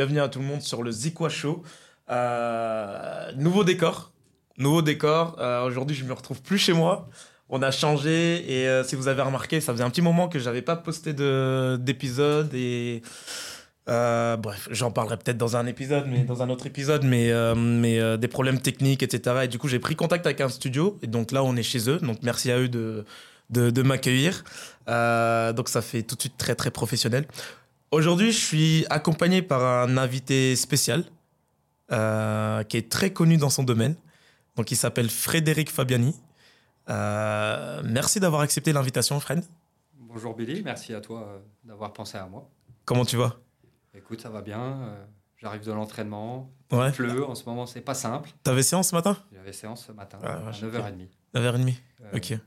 Bienvenue à tout le monde sur le Zikwa Show. Euh, nouveau décor. Nouveau décor. Euh, Aujourd'hui, je me retrouve plus chez moi. On a changé et euh, si vous avez remarqué, ça faisait un petit moment que j'avais pas posté de- d'épisode et bref, j'en parlerai peut-être dans un épisode, mais dans un autre épisode, mais mais des problèmes techniques, etc. Et du coup, j'ai pris contact avec un studio et donc là, on est chez eux. Donc merci à eux de de, m'accueillir. Donc ça fait tout de suite très très professionnel. Aujourd'hui, je suis accompagné par un invité spécial euh, qui est très connu dans son domaine. Donc, il s'appelle Frédéric Fabiani. Euh, merci d'avoir accepté l'invitation, Fred. Bonjour Billy, merci à toi euh, d'avoir pensé à moi. Comment tu vas? Écoute, ça va bien. J'arrive de l'entraînement. Ouais. Il pleut en ce moment, c'est pas simple. T'avais séance ce matin? J'avais séance ce matin Ah, à vache, 9h30. 9h30. Euh, Ok.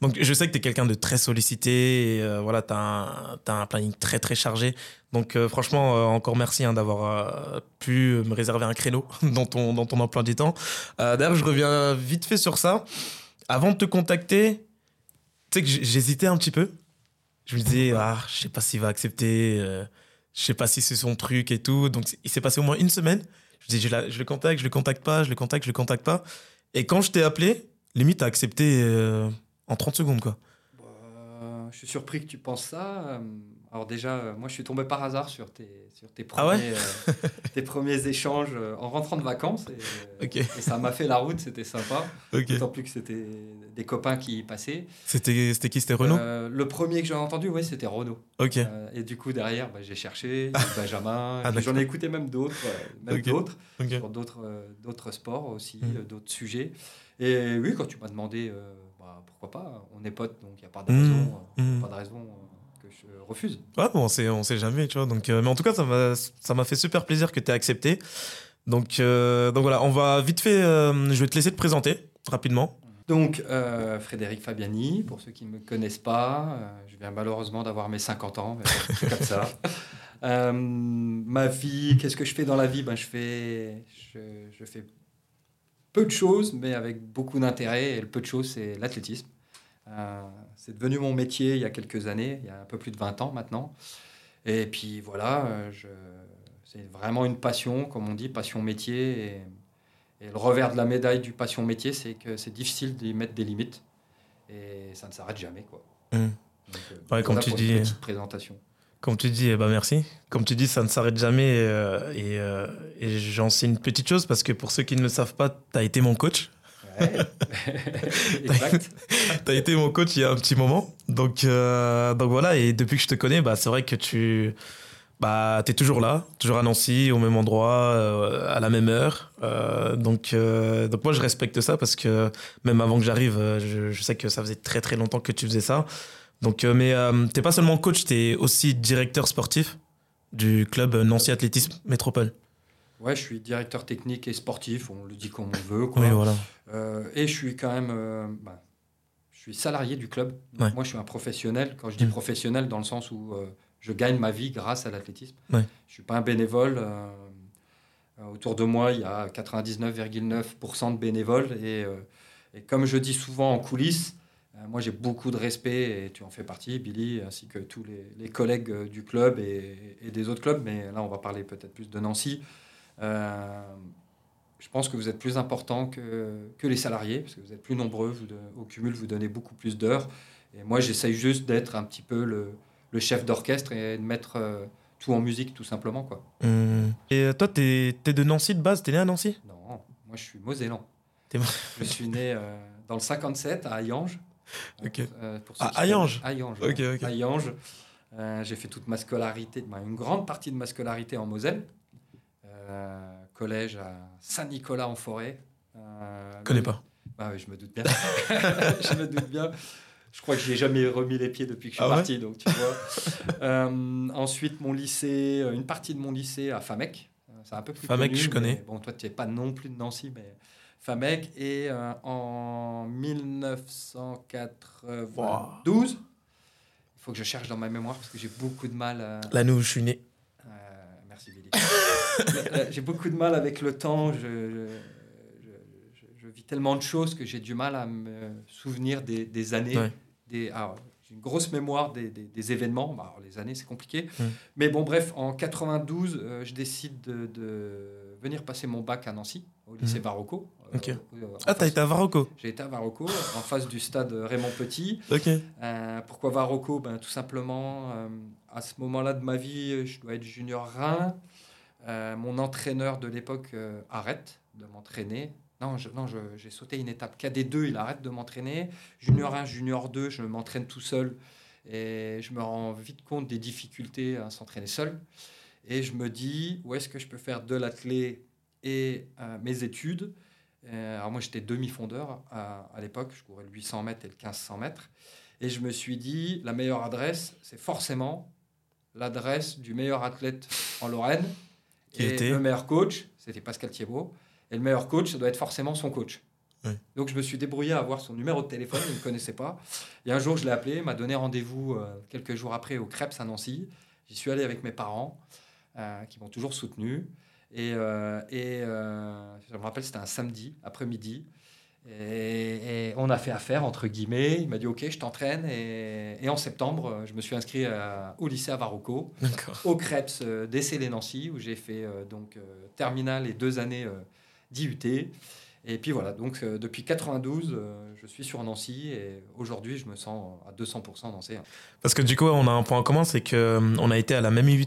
Donc, je sais que tu es quelqu'un de très sollicité et euh, voilà, tu as, un planning très très chargé. Donc, euh, franchement, encore merci hein, d'avoir pu me réserver un créneau dans ton, dans ton emploi du temps. D'ailleurs, je reviens vite fait sur ça. Avant de te contacter, tu sais que j'hésitais un petit peu. Je me disais, ah, je sais pas s'il va accepter, je sais pas si c'est son truc et tout. Donc, il s'est passé au moins une semaine. Je disais, je, le contacte, je le contacte pas, je le contacte, je le contacte pas. Et quand je t'ai appelé, limite, t'as accepté euh, en 30 secondes, quoi. euh, je suis surpris que tu penses ça. Alors déjà, euh, moi je suis tombé par hasard sur tes, sur tes, Ah ouais premiers, euh, tes premiers échanges euh, en rentrant de vacances. Et, ça m'a fait la route, c'était sympa. Ok. D'autant plus que c'était des copains qui y passaient. C'était qui? C'était Renaud? Le premier que j'ai entendu, ouais, c'était Renaud. Ok. Euh, et du coup, derrière, bah, j'ai cherché, Benjamin, Ah, j'en ai écouté même d'autres, même d'autres, sur d'autres, sports aussi, Mm. euh, d'autres sujets. Et oui, quand tu m'as demandé, bah, pourquoi pas, on est potes, donc il n'y a pas de Mm. raison, euh, Mm. pas de raison refuse. Ouais, bon, on sait, on sait jamais, tu vois. Donc, euh, mais en tout cas, ça m'a ça m'a fait super plaisir que tu aies accepté. Donc, euh, donc voilà, on va vite fait. euh, je vais te laisser te présenter rapidement. Donc, euh, Frédéric Fabiani, pour ceux qui ne me connaissent pas, euh, je viens malheureusement d'avoir mes 50 ans, mais comme ça. Euh, ma vie, qu'est-ce que je fais dans la vie? Ben, je, fais, je, je fais peu de choses, mais avec beaucoup d'intérêt. Et le peu de choses, c'est l'athlétisme. Euh, c'est devenu mon métier il y a quelques années, il y a un peu plus de 20 ans maintenant. Et puis voilà, euh, je, c'est vraiment une passion, comme on dit, passion métier. Et, et le revers de la médaille du passion métier, c'est que c'est difficile d'y mettre des limites. Et ça ne s'arrête jamais. Quoi. Mm. Donc, euh, Ouais, comme tu dis, Une présentation. Comme tu dis, eh ben merci. Comme tu dis, ça ne s'arrête jamais. et et j'en sais une petite chose parce que pour ceux qui ne le savent pas, tu as été mon coach. Ouais. exact. tu as été mon coach il y a un petit moment. Donc, euh, donc voilà, et depuis que je te connais, bah, c'est vrai que tu bah, es toujours là, toujours à Nancy, au même endroit, euh, à la même heure. Euh, donc, donc moi, je respecte ça parce que même avant que j'arrive, je, je sais que ça faisait très très longtemps que tu faisais ça. Donc, mais t'es pas seulement coach, tu es aussi directeur sportif du club Nancy Athlétisme Métropole. Ouais, je suis directeur technique et sportif, on le dit comme on veut. Quoi. Oui, voilà. Euh, et je suis quand même. euh, bah, je suis salarié du club. Ouais. Moi, je suis un professionnel. Quand je dis Mm. professionnel, dans le sens où euh, je gagne ma vie grâce à l'athlétisme. Ouais. Je suis pas un bénévole. autour de moi, il y a 99,9% de bénévoles. Et, et comme je dis souvent en coulisses, moi, j'ai beaucoup de respect, et tu en fais partie, Billy, ainsi que tous les, les collègues du club et, et des autres clubs. Mais là, on va parler peut-être plus de Nancy. Euh, je pense que vous êtes plus important que, que les salariés, parce que vous êtes plus nombreux, vous de- au cumul, vous donnez beaucoup plus d'heures. Et moi, j'essaye juste d'être un petit peu le, le chef d'orchestre et de mettre euh, tout en musique, tout simplement. Quoi. Hum. Et euh, toi, t'es es de Nancy de base T'es né à Nancy? Non, moi, je suis mosellan. Je suis né euh, dans le 57 à Hayange. Euh, Ok. euh, pour À Hayange. Euh, j'ai fait toute ma scolarité, une grande partie de ma scolarité en Moselle. Euh, collège à Saint-Nicolas-en-Forêt. Euh, connais pas. Ah oui, je me doute bien. je me doute bien. Je crois que je n'ai jamais remis les pieds depuis que je suis Ah ouais parti, donc tu vois. Euh, ensuite, mon lycée, euh, une partie de mon lycée à Famec. C'est un peu plus Famec, connu, je connais. Bon, toi, tu n'es pas non plus de Nancy, mais Famec. Et euh, en 1992, il faut que je cherche dans ma mémoire parce que j'ai beaucoup de mal. à- Là, nous, je suis né. euh, merci Billy. Euh, j'ai beaucoup de mal avec le temps. Je, je, je- je- je vis tellement de choses que j'ai du mal à me souvenir des, des années. Ouais. Des, alors, j'ai une grosse mémoire des, des- des événements. Bah, alors, les années, c'est compliqué. Mais bon, bref, en 92, euh, je décide de, de venir passer mon bac à Nancy, au lycée Mm. Varocco. Ok. euh, en Ah, t'as été à Varocco J'ai été à Varocco, en face du stade Raymond Petit. Ok. Euh, pourquoi Varocco ben, Tout simplement, euh, à ce moment-là de ma vie, je dois être junior Rhin. Euh, mon entraîneur de l'époque euh, arrête de m'entraîner. Non, j'ai sauté une étape. KD2, il arrête de m'entraîner. Junior 1, junior 2, je m'entraîne tout seul. Et je me rends vite compte des difficultés à s'entraîner seul. Et je me dis, où est-ce que je peux faire de l'athlé et euh, mes études? Alors moi, j'étais demi-fondeur à, à l'époque. Je courais le 800 mètres et le 1500 mètres. Et je me suis dit, la meilleure adresse, c'est forcément l'adresse du meilleur athlète en Lorraine. Qui et était le meilleur coach, c'était Pascal Thiebaud. Et le meilleur coach, ça doit être forcément son coach. Donc je me suis débrouillé à avoir son numéro de téléphone, il ne me connaissait pas. Et un jour, je l'ai appelé, il m'a donné rendez-vous euh, quelques jours après au Crêpes à Nancy. J'y suis allé avec mes parents, euh, qui m'ont toujours soutenu. Et, euh, et je me rappelle, c'était un samedi après-midi. Et, et on a fait affaire, entre guillemets. Il m'a dit Ok, je t'entraîne. Et, et en septembre, je me suis inscrit à- au lycée à Varocco, au Crêpes euh, d'Essé Nancy, où j'ai fait euh, donc euh, terminale et deux années euh, d'IUT. Et puis voilà, donc depuis 92, euh, je suis sur Nancy et aujourd'hui, je me sens à 200% nancéen. Parce que du coup, on a un point en commun, c'est que euh, on a été à la même IUT,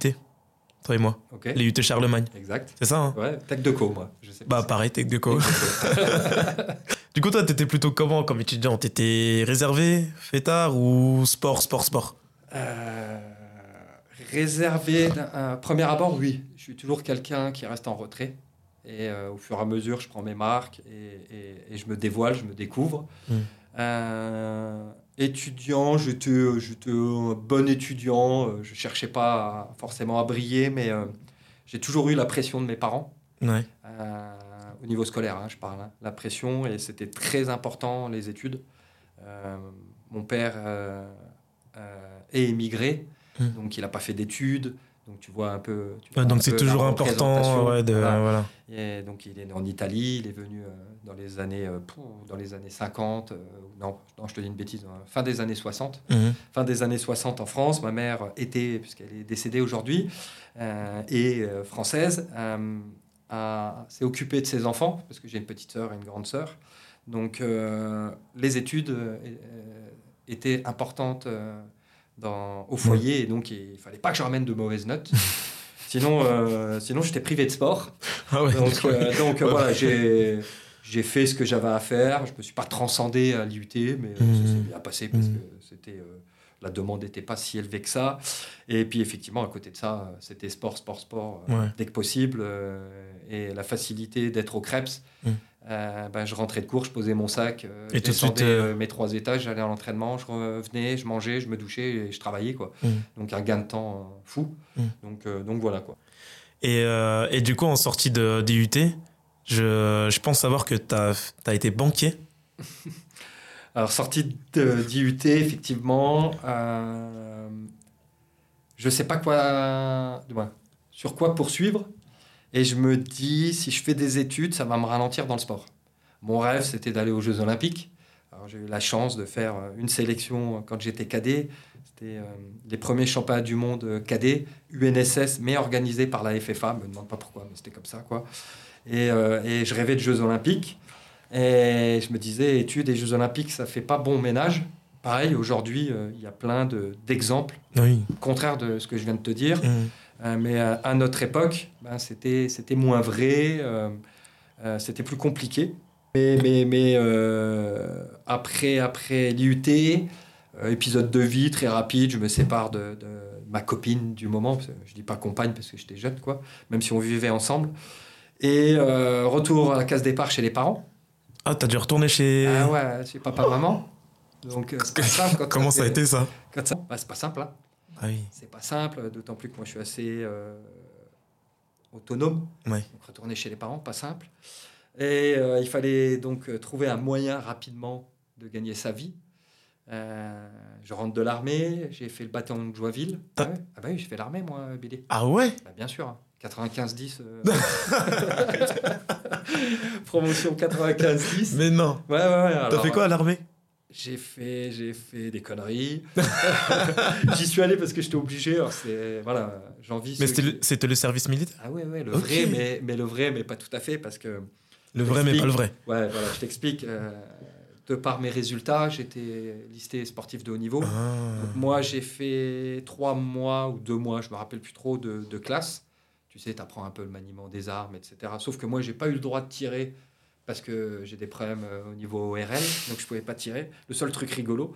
toi et moi. Ok Les UT Charlemagne. Exact. C'est ça, hein? Ouais, Tech de co, moi. Je sais pas Bah, pareil, Tech de Co. Du coup, toi, t'étais plutôt comment comme étudiant? T'étais réservé, fêtard ou sport, sport, sport? Euh, réservé, un premier abord, oui. Je suis toujours quelqu'un qui reste en retrait. Et euh, au fur et à mesure, je prends mes marques et, et- et je me dévoile, je me découvre. Mm. Euh, étudiant, j'étais, j'étais un bon étudiant. euh, Je cherchais pas à- forcément à briller, mais euh, j'ai toujours eu la pression de mes parents. Ouais. Euh, au niveau scolaire, hein, je parle, hein, la pression, et c'était très important, les études. Euh, mon père euh, euh, est émigré, Mm. donc il n'a pas fait d'études. Donc tu vois un peu. vois donc c'est toujours important ouais, de, Voilà. voilà. Et donc il est né en Italie, il est venu dans les années dans les années 50, euh, non, non, je te dis une bêtise, hein, fin des années 60 Mhm. fin des années 60 en France. Ma mère était, puisqu'elle est décédée aujourd'hui, euh, et française, euh, s'est occupée de ses enfants, parce que j'ai une petite sœur et une grande sœur. Donc euh, les études euh, étaient importantes euh, dans, au foyer, et donc il fallait pas que je ramène de mauvaises notes. Sinon, sinon j'étais privé de sport. Ah ouais, Donc, Ouais. voilà, j'ai j'ai fait ce que j'avais à faire. Je me suis pas transcendé à l'IUT, mais ça Mhm. s'est bien passé parce que c'était euh, la demande n'était pas si élevée que ça. Et puis effectivement, à côté de ça, c'était sport, sport, sport, euh, Ouais. dès que possible. euh, et la facilité d'être au Crêpes. Mhm. euh, ben, je rentrais de cours, je posais mon sac, euh, Et je tout suite, descendais, euh, mes trois étages, j'allais à l'entraînement, je revenais, je mangeais, je me douchais et je travaillais quoi. Mhm. Donc un gain de temps fou. Mhm. Donc donc voilà quoi. Et, et du coup, en sortie de d'IUT, je, je pense savoir que tu as, été banquier. Alors, sortie d'IUT, effectivement, euh, je sais pas quoi, sur quoi poursuivre. Et je me dis, si je fais des études, ça va me ralentir dans le sport. Mon rêve, c'était d'aller aux Jeux Olympiques. J'ai eu la chance de faire euh, une sélection quand j'étais cadet. C'était euh, les premiers championnats du monde euh, cadet, UNSS, mais organisés par la FFA. Je me demande pas pourquoi, mais c'était comme ça, quoi. Et, euh, et je rêvais de Jeux Olympiques. Et je me disais, études et Jeux Olympiques, ça fait pas bon ménage. Pareil, aujourd'hui, euh, il y a plein de- d'exemples, Oui. contraire de ce que je viens de te dire. Mhm. Euh, mais à, à notre époque, ben, c'était moins vrai, euh, c'était plus compliqué. Mais, mais, mais après, après l'IUT, épisode de vie très rapide, je me sépare de, de ma copine du moment. Je dis pas compagne parce que j'étais jeune, quoi, même si on vivait ensemble. Et retour à la case départ chez les parents. Ah, t'as dû retourner chez. Ah ouais, chez papa-maman. Donc, euh, c'est pas simple quand Comment ça a été ça ça- bah, C'est pas simple, hein. Ah oui. C'est pas simple, d'autant plus que moi je suis assez euh, autonome. Ouais. Donc retourner chez les parents, pas simple. Et euh, il fallait donc trouver un moyen rapidement de gagner sa vie. Euh, je rentre de l'armée, j'ai fait le bataillon de Joinville. Ouais. Ah bah oui, j'ai fait l'armée moi, Billy. Ah ouais? Bah, bien sûr, hein. 95-10. euh, Promotion 95-10. Mais non. Ouais, ouais, ouais. T'as alors, fait quoi à l'armée? J'ai fait, j'ai fait des conneries. J'y suis allé parce que j'étais obligé. C'est voilà, j'envie. Mais c'était le, service militaire? Ah ouais, ouais, le vrai, mais, mais le vrai, mais pas tout à fait parce que. Le vrai, mais pas le vrai. Ouais, voilà, je t'explique. Euh, de par mes résultats, j'étais listé sportif de haut niveau. Ah. moi, j'ai fait trois mois ou deux mois, je me rappelle plus trop, de, de classe. Tu sais, tu apprends un peu le maniement des armes, etc. Sauf que moi, j'ai pas eu le droit de tirer parce que j'ai des problèmes euh, au niveau ORL, donc je pouvais pas tirer. Le seul truc rigolo.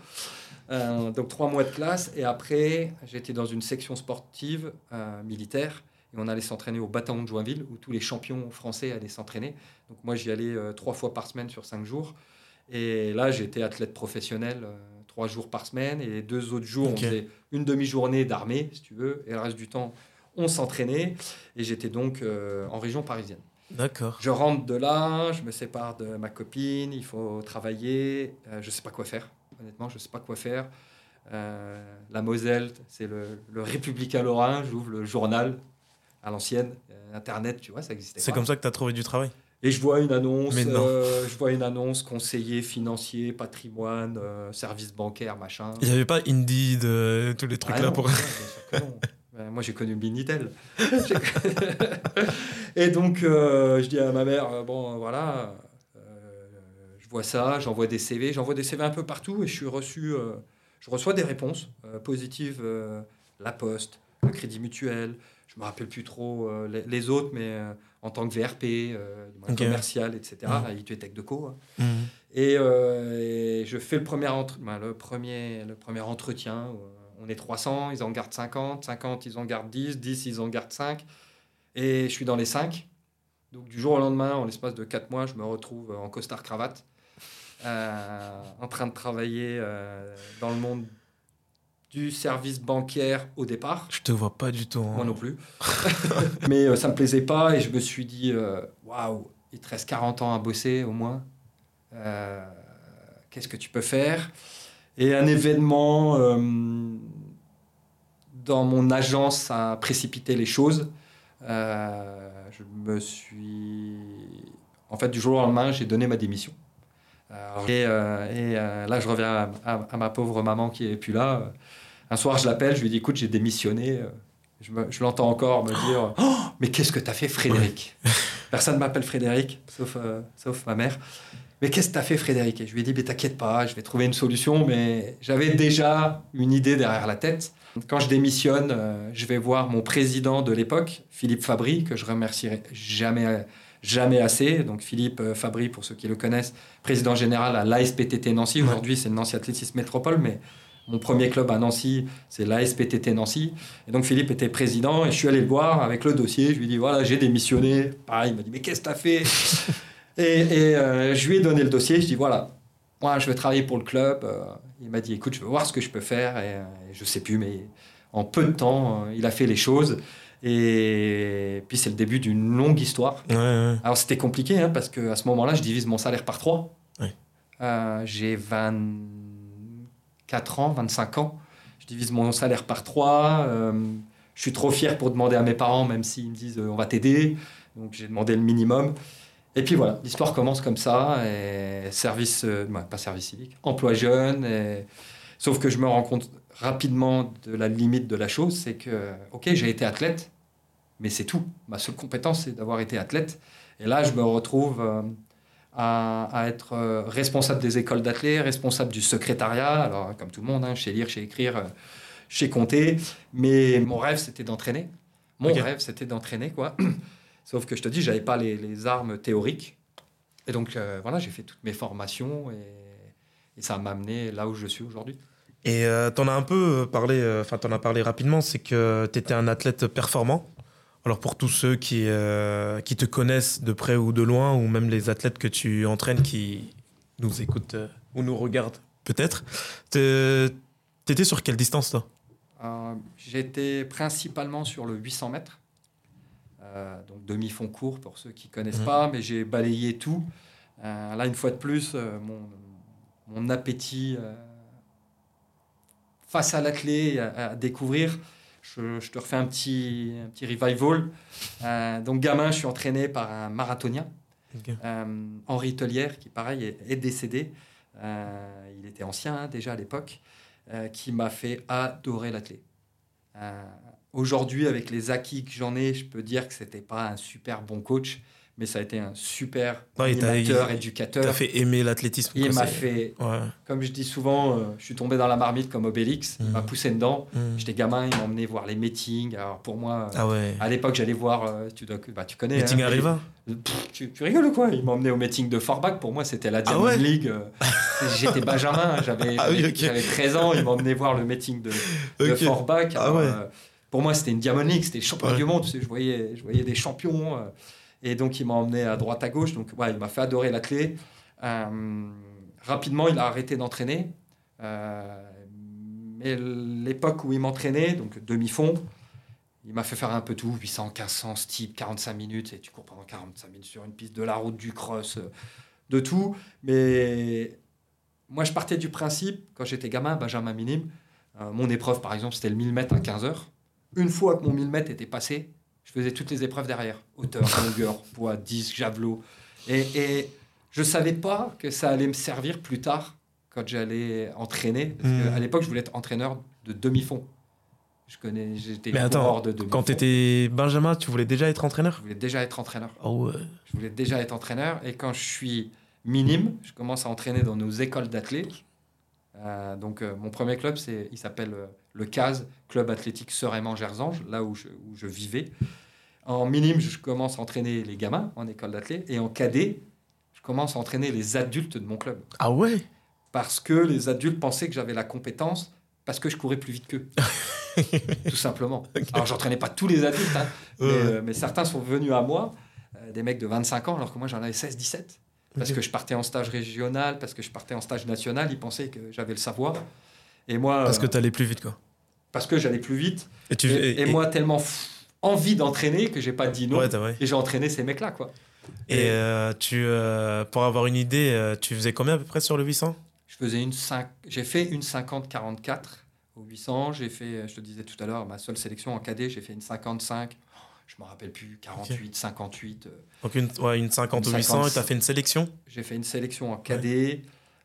Euh, donc trois mois de classe et après j'étais dans une section sportive euh, militaire et on allait s'entraîner au bataillon de Joinville où tous les champions français allaient s'entraîner. Donc moi j'y allais trois fois par semaine sur cinq jours et là j'étais athlète professionnel trois jours par semaine et deux autres jours on faisait une demi-journée d'armée si tu veux et le reste du temps on s'entraînait et j'étais donc en région parisienne. D'accord. Je rentre de là, je me sépare de ma copine, il faut travailler, euh, je ne sais pas quoi faire. Honnêtement, je ne sais pas quoi faire. Euh, la Moselle, c'est le, le, Républicain Lorrain, j'ouvre le journal à l'ancienne, euh, Internet, tu vois, ça existait. C'est comme ça que tu as trouvé du travail? Et je vois une annonce, je vois une annonce conseiller financier, patrimoine, service bancaire, machin. Il n'y avait pas Indeed, tous les trucs ah là pour. Euh, moi, j'ai connu Minitel. et donc, euh, je dis à ma mère, euh, bon, voilà, je vois ça, j'envoie des CV, j'envoie des CV un peu partout et je suis reçu, je reçois des réponses positives, La Poste, le Crédit Mutuel, je me rappelle plus trop les, autres, mais en tant que VRP, commercial, etc., mmh. Tech de Co. Mmh. Et, je fais le premier, ben, le premier, le premier entretien est 300, ils en gardent 50, 50, ils en gardent 10, 10, ils en gardent 5. Et je suis dans les 5. Donc du jour au lendemain, en l'espace de 4 mois, je me retrouve en costard-cravate, euh, en train de travailler euh, dans le monde du service bancaire au départ. Je te vois pas du tout. Hein. Moi non plus. Mais euh, ça me plaisait pas et je me suis dit, waouh, il te reste 40 ans à bosser au moins. Qu'est-ce que tu peux faire? Et un événement euh, dans mon agence a précipité les choses. Euh, je me suis. En fait, du jour au lendemain, j'ai donné ma démission. et, euh, là, je reviens à, ma pauvre maman qui est plus là. Un soir, je l'appelle, je lui dis Écoute, j'ai démissionné. Je, je l'entends encore me dire oh, Mais qu'est-ce que tu as fait, Frédéric Personne ne m'appelle Frédéric, sauf, sauf ma mère. Mais qu'est-ce que tu as fait, Frédéric Et je lui ai dit, mais t'inquiète pas, je vais trouver une solution. Mais j'avais déjà une idée derrière la tête. Quand je démissionne, euh, je vais voir mon président de l'époque, Philippe Fabry, que je remercierai jamais, jamais assez. Donc Philippe euh, Fabry, pour ceux qui le connaissent, président général à l'ASPTT Nancy. Aujourd'hui, c'est le Nancy Athlétisme Métropole, mais mon premier club à Nancy, c'est l'ASPTT Nancy. Et donc Philippe était président et je suis allé le voir avec le dossier. Je lui ai dit, voilà, j'ai démissionné. Pareil, il m'a dit, mais qu'est-ce que tu as fait et, euh, je lui ai donné le dossier. Je dis voilà, moi je vais travailler pour le club. Euh, il m'a dit écoute, je veux voir ce que je peux faire. Et, euh, je sais plus, mais en peu de temps, il a fait les choses. Et puis c'est le début d'une longue histoire. Alors c'était compliqué hein, parce qu'à ce moment-là, je divise mon salaire par trois. J'ai 24 ans, 25 ans. Je divise mon salaire par trois. je suis trop fier pour demander à mes parents, même s'ils me disent on va t'aider. Donc j'ai demandé le minimum. Et puis voilà, l'histoire commence comme ça, et service, euh, pas service civique, emploi jeune. Et... Sauf que je me rends compte rapidement de la limite de la chose, c'est que, ok, j'ai été athlète, mais c'est tout. Ma seule compétence, c'est d'avoir été athlète. Et là, je me retrouve euh, à, être euh, responsable des écoles d'athlètes, responsable du secrétariat, alors comme tout le monde, hein, chez lire, chez écrire, chez compter. Mais mon rêve, c'était d'entraîner. Mon rêve, c'était d'entraîner, quoi. Sauf que je te dis, j'avais pas les, armes théoriques. Et donc, euh, voilà, j'ai fait toutes mes formations et, ça m'a amené là où je suis aujourd'hui. Et euh, tu en as un peu parlé, euh, enfin, tu en as parlé rapidement, c'est que tu étais un athlète performant. Alors, pour tous ceux qui, qui te connaissent de près ou de loin, ou même les athlètes que tu entraînes qui nous écoutent ou nous regardent peut-être, tu étais sur quelle distance, toi? J'étais principalement sur le 800 mètres. Euh, donc demi-fond court pour ceux qui connaissent mmh. pas, mais j'ai balayé tout. Euh, là, une fois de plus, euh, mon, mon, appétit face à la clé à, découvrir. Je, te refais un petit, un petit revival. donc, gamin, je suis entraîné par un marathonien, Henri Tellière, qui, pareil, est, décédé. il était ancien hein, déjà à l'époque, qui m'a fait adorer l'athlète. Aujourd'hui, avec les acquis que j'en ai, je peux dire que c'était pas un super bon coach, mais ça a été un super ouais, animateur, éducateur. Il fait aimer l'athlétisme. Il m'a fait, comme je dis souvent, euh, je suis tombé dans la marmite comme Obélix, il m'a mmh. poussé dedans. Mmh. J'étais gamin, il m'a emmené voir les meetings. Alors pour moi, ah ouais. à l'époque, j'allais voir, euh, tu, dois, bah, tu connais. Meeting hein, Arriva tu, tu, rigoles quoi? Il m'a emmené au meeting de Forbach. Pour moi, c'était la ah Diamond League. Euh, j'étais Benjamin, j'avais ah 13 ans. Il m'a emmené voir le meeting de, de Forbach. Ah pour moi, c'était une Diamond League, c'était le champion du monde. je, voyais, je voyais des champions. Et donc, il m'a emmené à droite, à gauche. Donc, ouais, il m'a fait adorer la clé. Euh, rapidement, il a arrêté d'entraîner. Euh, mais l'époque où il m'entraînait, donc demi-fond, il m'a fait faire un peu tout 800, 1500, type 45 minutes. Et tu cours pendant 45 minutes sur une piste de la route, du cross, euh, de tout. Mais moi, je partais du principe, quand j'étais gamin, Benjamin Minime, mon épreuve, par exemple, c'était le 1000 mètres à 15 heures. Une fois que mon 1000 mètres était passé, je faisais toutes les épreuves derrière. Hauteur, longueur, poids, disque, javelot. Et, et je ne savais pas que ça allait me servir plus tard quand j'allais entraîner. Parce hmm. à l'époque, je voulais être entraîneur de demi-fond. Je connais, j'étais Mais attends, de quand tu étais Benjamin, tu voulais déjà être entraîneur? Je voulais déjà être entraîneur. Oh ouais. Je voulais déjà être entraîneur. Et quand je suis minime, je commence à entraîner dans nos écoles d'athlètes. Euh, donc, euh, mon premier club, c'est, il s'appelle euh, le CAS, Club Athlétique Sereinement Gerzange, là où je, où je, vivais. En minime, je commence à entraîner les gamins en école d'athlète. Et en cadet, je commence à entraîner les adultes de mon club. Ah ouais? Parce que les adultes pensaient que j'avais la compétence parce que je courais plus vite qu'eux. Tout simplement. Alors, j'entraînais pas tous les adultes, hein, mais, certains sont venus à moi, des mecs de 25 ans, alors que moi j'en avais 16-17 parce que je partais en stage régional, parce que je partais en stage national, ils pensaient que j'avais le savoir. Et moi, parce que tu allais plus vite, quoi. Parce que j'allais plus vite. Et, tu, et, moi, tellement envie d'entraîner que j'ai pas dit non. et j'ai entraîné ces mecs-là, quoi. Et, euh, tu, euh, pour avoir une idée, euh, tu faisais combien à peu près sur le 800 Je faisais une 5... J'ai fait une 50-44 au 800. J'ai fait, je te disais tout à l'heure, ma seule sélection en cadet, j'ai fait une 55 je me rappelle plus, 48, 58. Euh, Donc une, ouais, une 50 ou 800 et tu as fait une sélection? J'ai fait une sélection en cadet.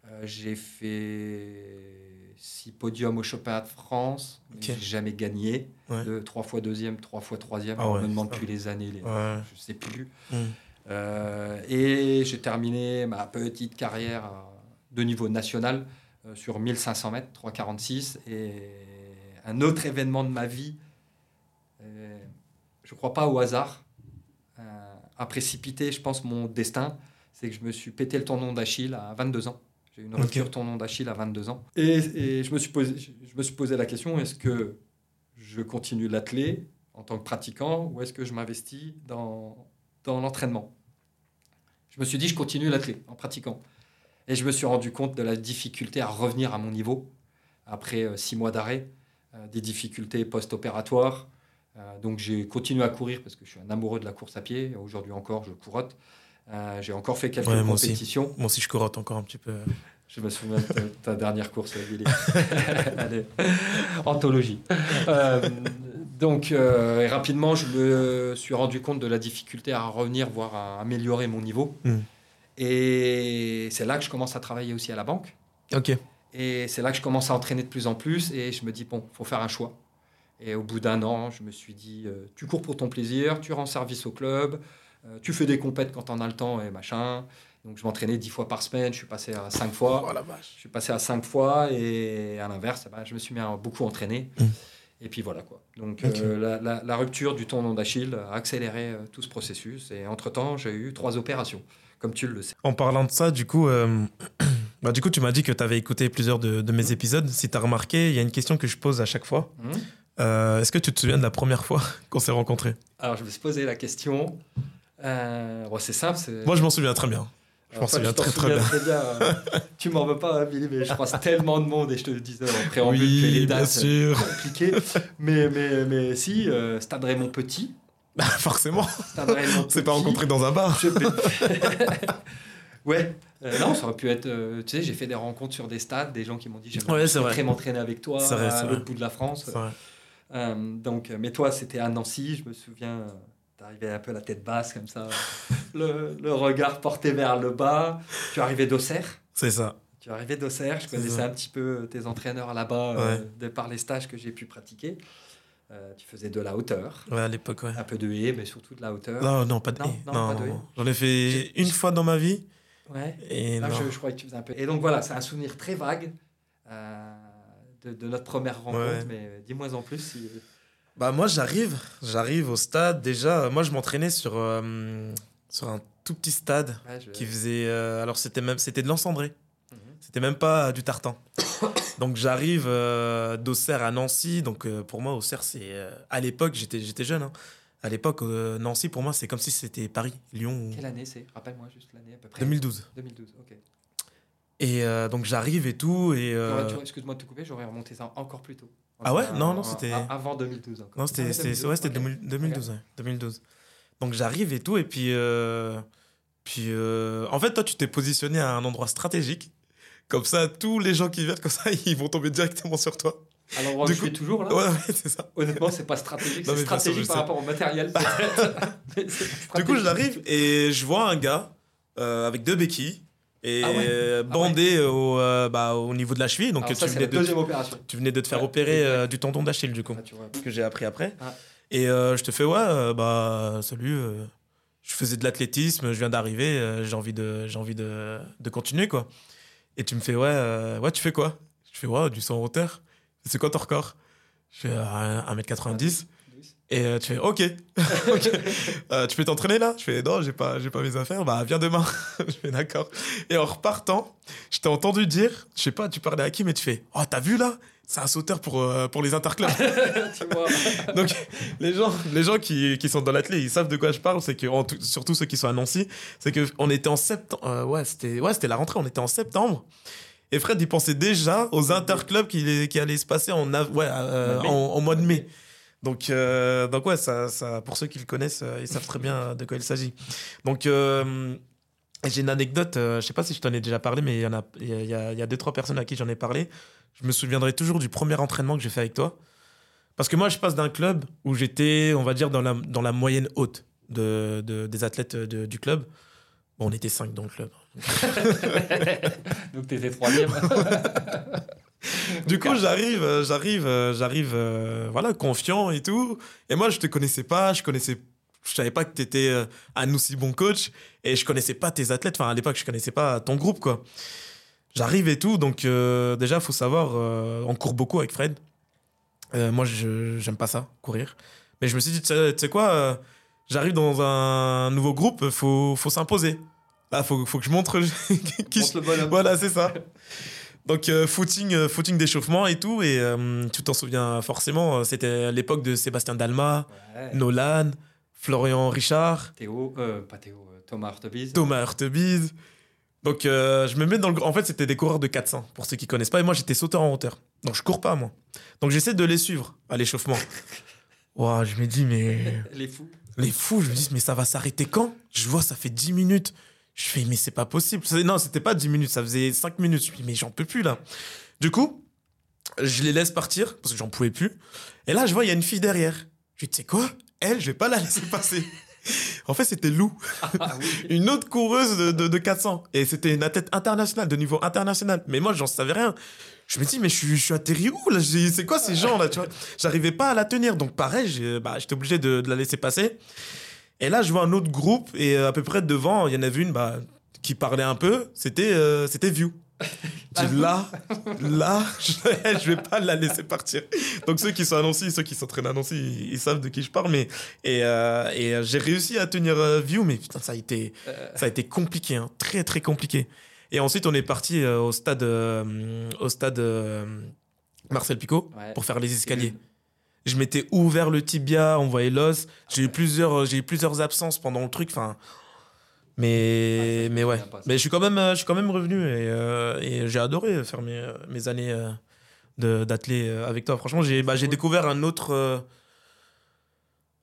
Euh, j'ai fait six podiums au championnat de France. Okay. J'ai jamais gagné. De, trois fois deuxième, trois fois troisième. Ah on me demande plus les années, les, je sais plus. Hmm. Euh, et j'ai terminé ma petite carrière de niveau national sur 1500 mètres, 3,46. Et un autre événement de ma vie, je ne crois pas au hasard, euh, a précipité, je pense, mon destin. C'est que je me suis pété le tendon d'Achille à 22 ans. J'ai eu une rupture tendon d'Achille à 22 ans. Et, je, me suis posé, je me suis posé la question, est-ce que je continue l'athlé en tant que pratiquant ou est-ce que je m'investis dans, dans l'entraînement? Je me suis dit, je continue l'athlé en pratiquant. Et je me suis rendu compte de la difficulté à revenir à mon niveau après euh, six mois d'arrêt, euh, des difficultés post-opératoires, euh, donc j'ai continué à courir parce que je suis un amoureux de la course à pied. Aujourd'hui encore, je courotte. Euh, j'ai encore fait quelques compétitions. Moi aussi, je courotte encore un petit peu. Je me souviens de ta, dernière course, Billy. Allez, anthologie. Euh, donc, rapidement, je me suis rendu compte de la difficulté à revenir, voire à améliorer mon niveau. Hmm. Et c'est là que je commence à travailler aussi à la banque. Ok. Et c'est là que je commence à entraîner de plus en plus. Et je me dis, bon, il faut faire un choix. Et au bout d'un an, je me suis dit, euh, tu cours pour ton plaisir, tu rends service au club, euh, tu fais des compètes quand on a le temps et machin. Donc je m'entraînais dix fois par semaine, je suis passé à cinq fois. Oh la vache. Je suis passé à cinq fois et à l'inverse, bah, je me suis mis à beaucoup entraîner. Mmh. Et puis voilà quoi. Donc euh, la, la, rupture du tendon d'Achille a accéléré tout ce processus. Et entre-temps, j'ai eu trois opérations, comme tu le sais. En parlant de ça, du coup, bah, du coup tu m'as dit que tu avais écouté plusieurs de, de mes épisodes. Si tu as remarqué, il y a une question que je pose à chaque fois. Mmh. Euh, est-ce que tu te souviens de la première fois qu'on s'est rencontrés Alors, je me suis posé la question. Euh, bon, c'est simple. Moi, je m'en souviens très bien. Je m'en souviens très, très bien. tu m'en veux pas, Billy, mais je croise tellement de monde et je te disais en préambule oui, que les dates sont compliquées. Mais, mais, mais si, euh, Stade Raymond Petit. Bah, forcément. On s'est pas rencontré dans un bar. ouais. Euh, non, ça aurait pu être. tu sais, j'ai fait des rencontres sur des stades, des gens qui m'ont dit j'aimerais ouais, m'entraîner avec toi à l'autre bout de la France. Euh, donc, mais toi, c'était à Nancy, je me souviens, tu un peu la tête basse comme ça, le, le, regard porté vers le bas. Tu arrivais d'Auxerre? C'est ça. Tu arrivé d'Auxerre, je connaissais un petit peu tes entraîneurs là-bas euh, de par les stages que j'ai pu pratiquer. Euh, tu faisais de la hauteur. Ouais, à l'époque, ouais. Un peu de haie, mais surtout de la hauteur. Non, non, pas de haie. Non, J'en ai fait une fois dans ma vie. Ouais. Et ah, Je, croyais que tu faisais un peu. Et donc voilà, c'est un souvenir très vague euh, de, notre première rencontre, mais dis-moi en plus si. Bah moi j'arrive, j'arrive au stade déjà. Moi je m'entraînais sur sur un tout petit stade qui faisait. alors c'était même c'était de l'encendré. C'était même pas du tartan. donc j'arrive euh, d'Auxerre à Nancy. Donc euh, pour moi, Auxerre, c'est. Euh, à l'époque, j'étais, j'étais jeune. Hein. À l'époque, Nancy, pour moi, c'est comme si c'était Paris, Lyon. Quelle année c'est? Rappelle-moi juste l'année à peu près. 2012. 2012, ok. Et donc j'arrive et tout. Et, Excuse-moi de te couper, j'aurais remonté ça encore plus tôt. ah ouais? Non, non, c'était. Avant 2012 encore. Non, c'était, ouais, c'était 2012, 2012. Donc j'arrive et tout. Et puis. Puis, en fait, toi, tu t'es positionné à un endroit stratégique. Comme ça, tous les gens qui viennent comme ça, ils vont tomber directement sur toi. Alors, où je suis toujours là. Ouais, ouais c'est ça. Honnêtement, c'est pas stratégique, c'est stratégique par rapport au matériel. du coup, j'arrive et je vois un gars euh, avec deux béquilles et ah ah bandé au, euh, bah, au niveau de la cheville. Donc, tu, venais de, opération. tu venais de te faire opérer euh, du tendon d'Achille, du coup, que j'ai appris après. Et je te fais, ouais, bah, salut, je faisais de l'athlétisme, je viens d'arriver, j'ai envie, de, envie de, de continuer, quoi. Et tu me fais, ouais, euh, ouais, tu fais quoi? Je fais, ouais, du 100 en hauteur. C'est quoi ton record? Je fais 1m90. Et euh, tu fais, ok, euh, tu peux t'entraîner là? Je fais, non, j'ai pas, j'ai pas mes affaires. Bah, viens demain. je fais, d'accord. Et en repartant, je t'ai entendu dire, je sais pas, tu parlais à qui, mais tu fais, oh, t'as vu là? C'est un sauteur pour, pour les interclubs. Donc, les gens, les gens qui, qui sont dans l'athlète, ils savent de quoi je parle. C'est que, surtout ceux qui sont à Nancy, c'est qu'on était en septembre. ouais, c'était ouais, la rentrée, on était en septembre. Et Fred, il pensait déjà aux interclubs qui, qui allaient se passer en, ouais, en, mois de mai. Donc, euh, donc ouais, ça, ça, pour ceux qui le connaissent, euh, ils savent très bien de quoi il s'agit. Donc, euh, j'ai une anecdote, je sais pas si je t'en ai déjà parlé, mais il y, en a, il y, a, il y a deux, trois personnes à qui j'en ai parlé. Je me souviendrai toujours du premier entraînement que j'ai fait avec toi. Parce que moi, je passe d'un club où j'étais, on va dire, dans la, dans la moyenne haute de, de des athlètes du club. Bon, on était cinq dans le club. Donc, t'étais troisième. du coup, j'arrive, euh, j'arrive, euh, j'arrive, euh, voilà, confiant et tout. Et moi, je te connaissais pas, je connaissais, je savais pas que tu étais un aussi bon coach et je connaissais pas tes athlètes. Enfin, à l'époque, je connaissais pas ton groupe, quoi. J'arrive et tout, donc déjà, faut savoir, on court beaucoup avec Fred. moi, je j'aime pas ça, courir. Mais je me suis dit, tu sais quoi, j'arrive dans un nouveau groupe, faut, faut s'imposer. Là, faut, faut que je montre qui. Voilà, c'est ça. Donc euh, footing, euh, footing d'échauffement et tout. Et euh, tu t'en souviens forcément, c'était l'époque de Sébastien Dalma, Nolan, Florian Richard. Théo, pas Théo, Thomas Hurtebise. Thomas Hurtebise. Donc je me mets dans le... En fait, c'était des coureurs de 400, pour ceux qui connaissent pas. Et moi, j'étais sauteur en hauteur. Donc je cours pas, moi. Donc j'essaie de les suivre à l'échauffement. wow, je me dis, mais... les fous. Les fous, je me dis, mais ça va s'arrêter quand? Je vois, ça fait 10 minutes. Je fais, mais c'est pas possible. Non, c'était pas 10 minutes, ça faisait 5 minutes. Je me dis, mais j'en peux plus là. Du coup, je les laisse partir parce que j'en pouvais plus. Et là, je vois, il y a une fille derrière. Je dis, tu sais quoi? Elle, je vais pas la laisser passer. en fait, c'était Lou, ah une autre coureuse de, de, 400. Et c'était une athlète internationale, de niveau international. Mais moi, j'en savais rien. Je me dis, mais je suis, je suis atterri où là? C'est quoi ces gens là? Tu vois? J'arrivais pas à la tenir. Donc, pareil, bah, j'étais obligé de, de la laisser passer. Et là, je vois un autre groupe et euh, à peu près devant, il y en avait une bah, qui parlait un peu. C'était euh, c'était View. là, là, je, vais pas la laisser partir. Donc ceux qui sont annoncés, ceux qui s'entraînent à Nancy, ils, savent de qui je parle. Mais et, euh, et j'ai réussi à tenir View, mais putain, ça a été ça a été compliqué, hein, très très compliqué. Et ensuite, on est parti au stade au stade Marcel Picot pour faire les escaliers je m'étais ouvert le tibia, on voyait l'os. J'ai eu plusieurs, j'ai eu plusieurs absences pendant le truc. Enfin, mais, mais ouais. Mais je suis quand même, je suis quand même revenu et, euh, et j'ai adoré faire mes, mes années euh, d'athlète euh, avec toi. Franchement, j'ai, bah, j'ai découvert un autre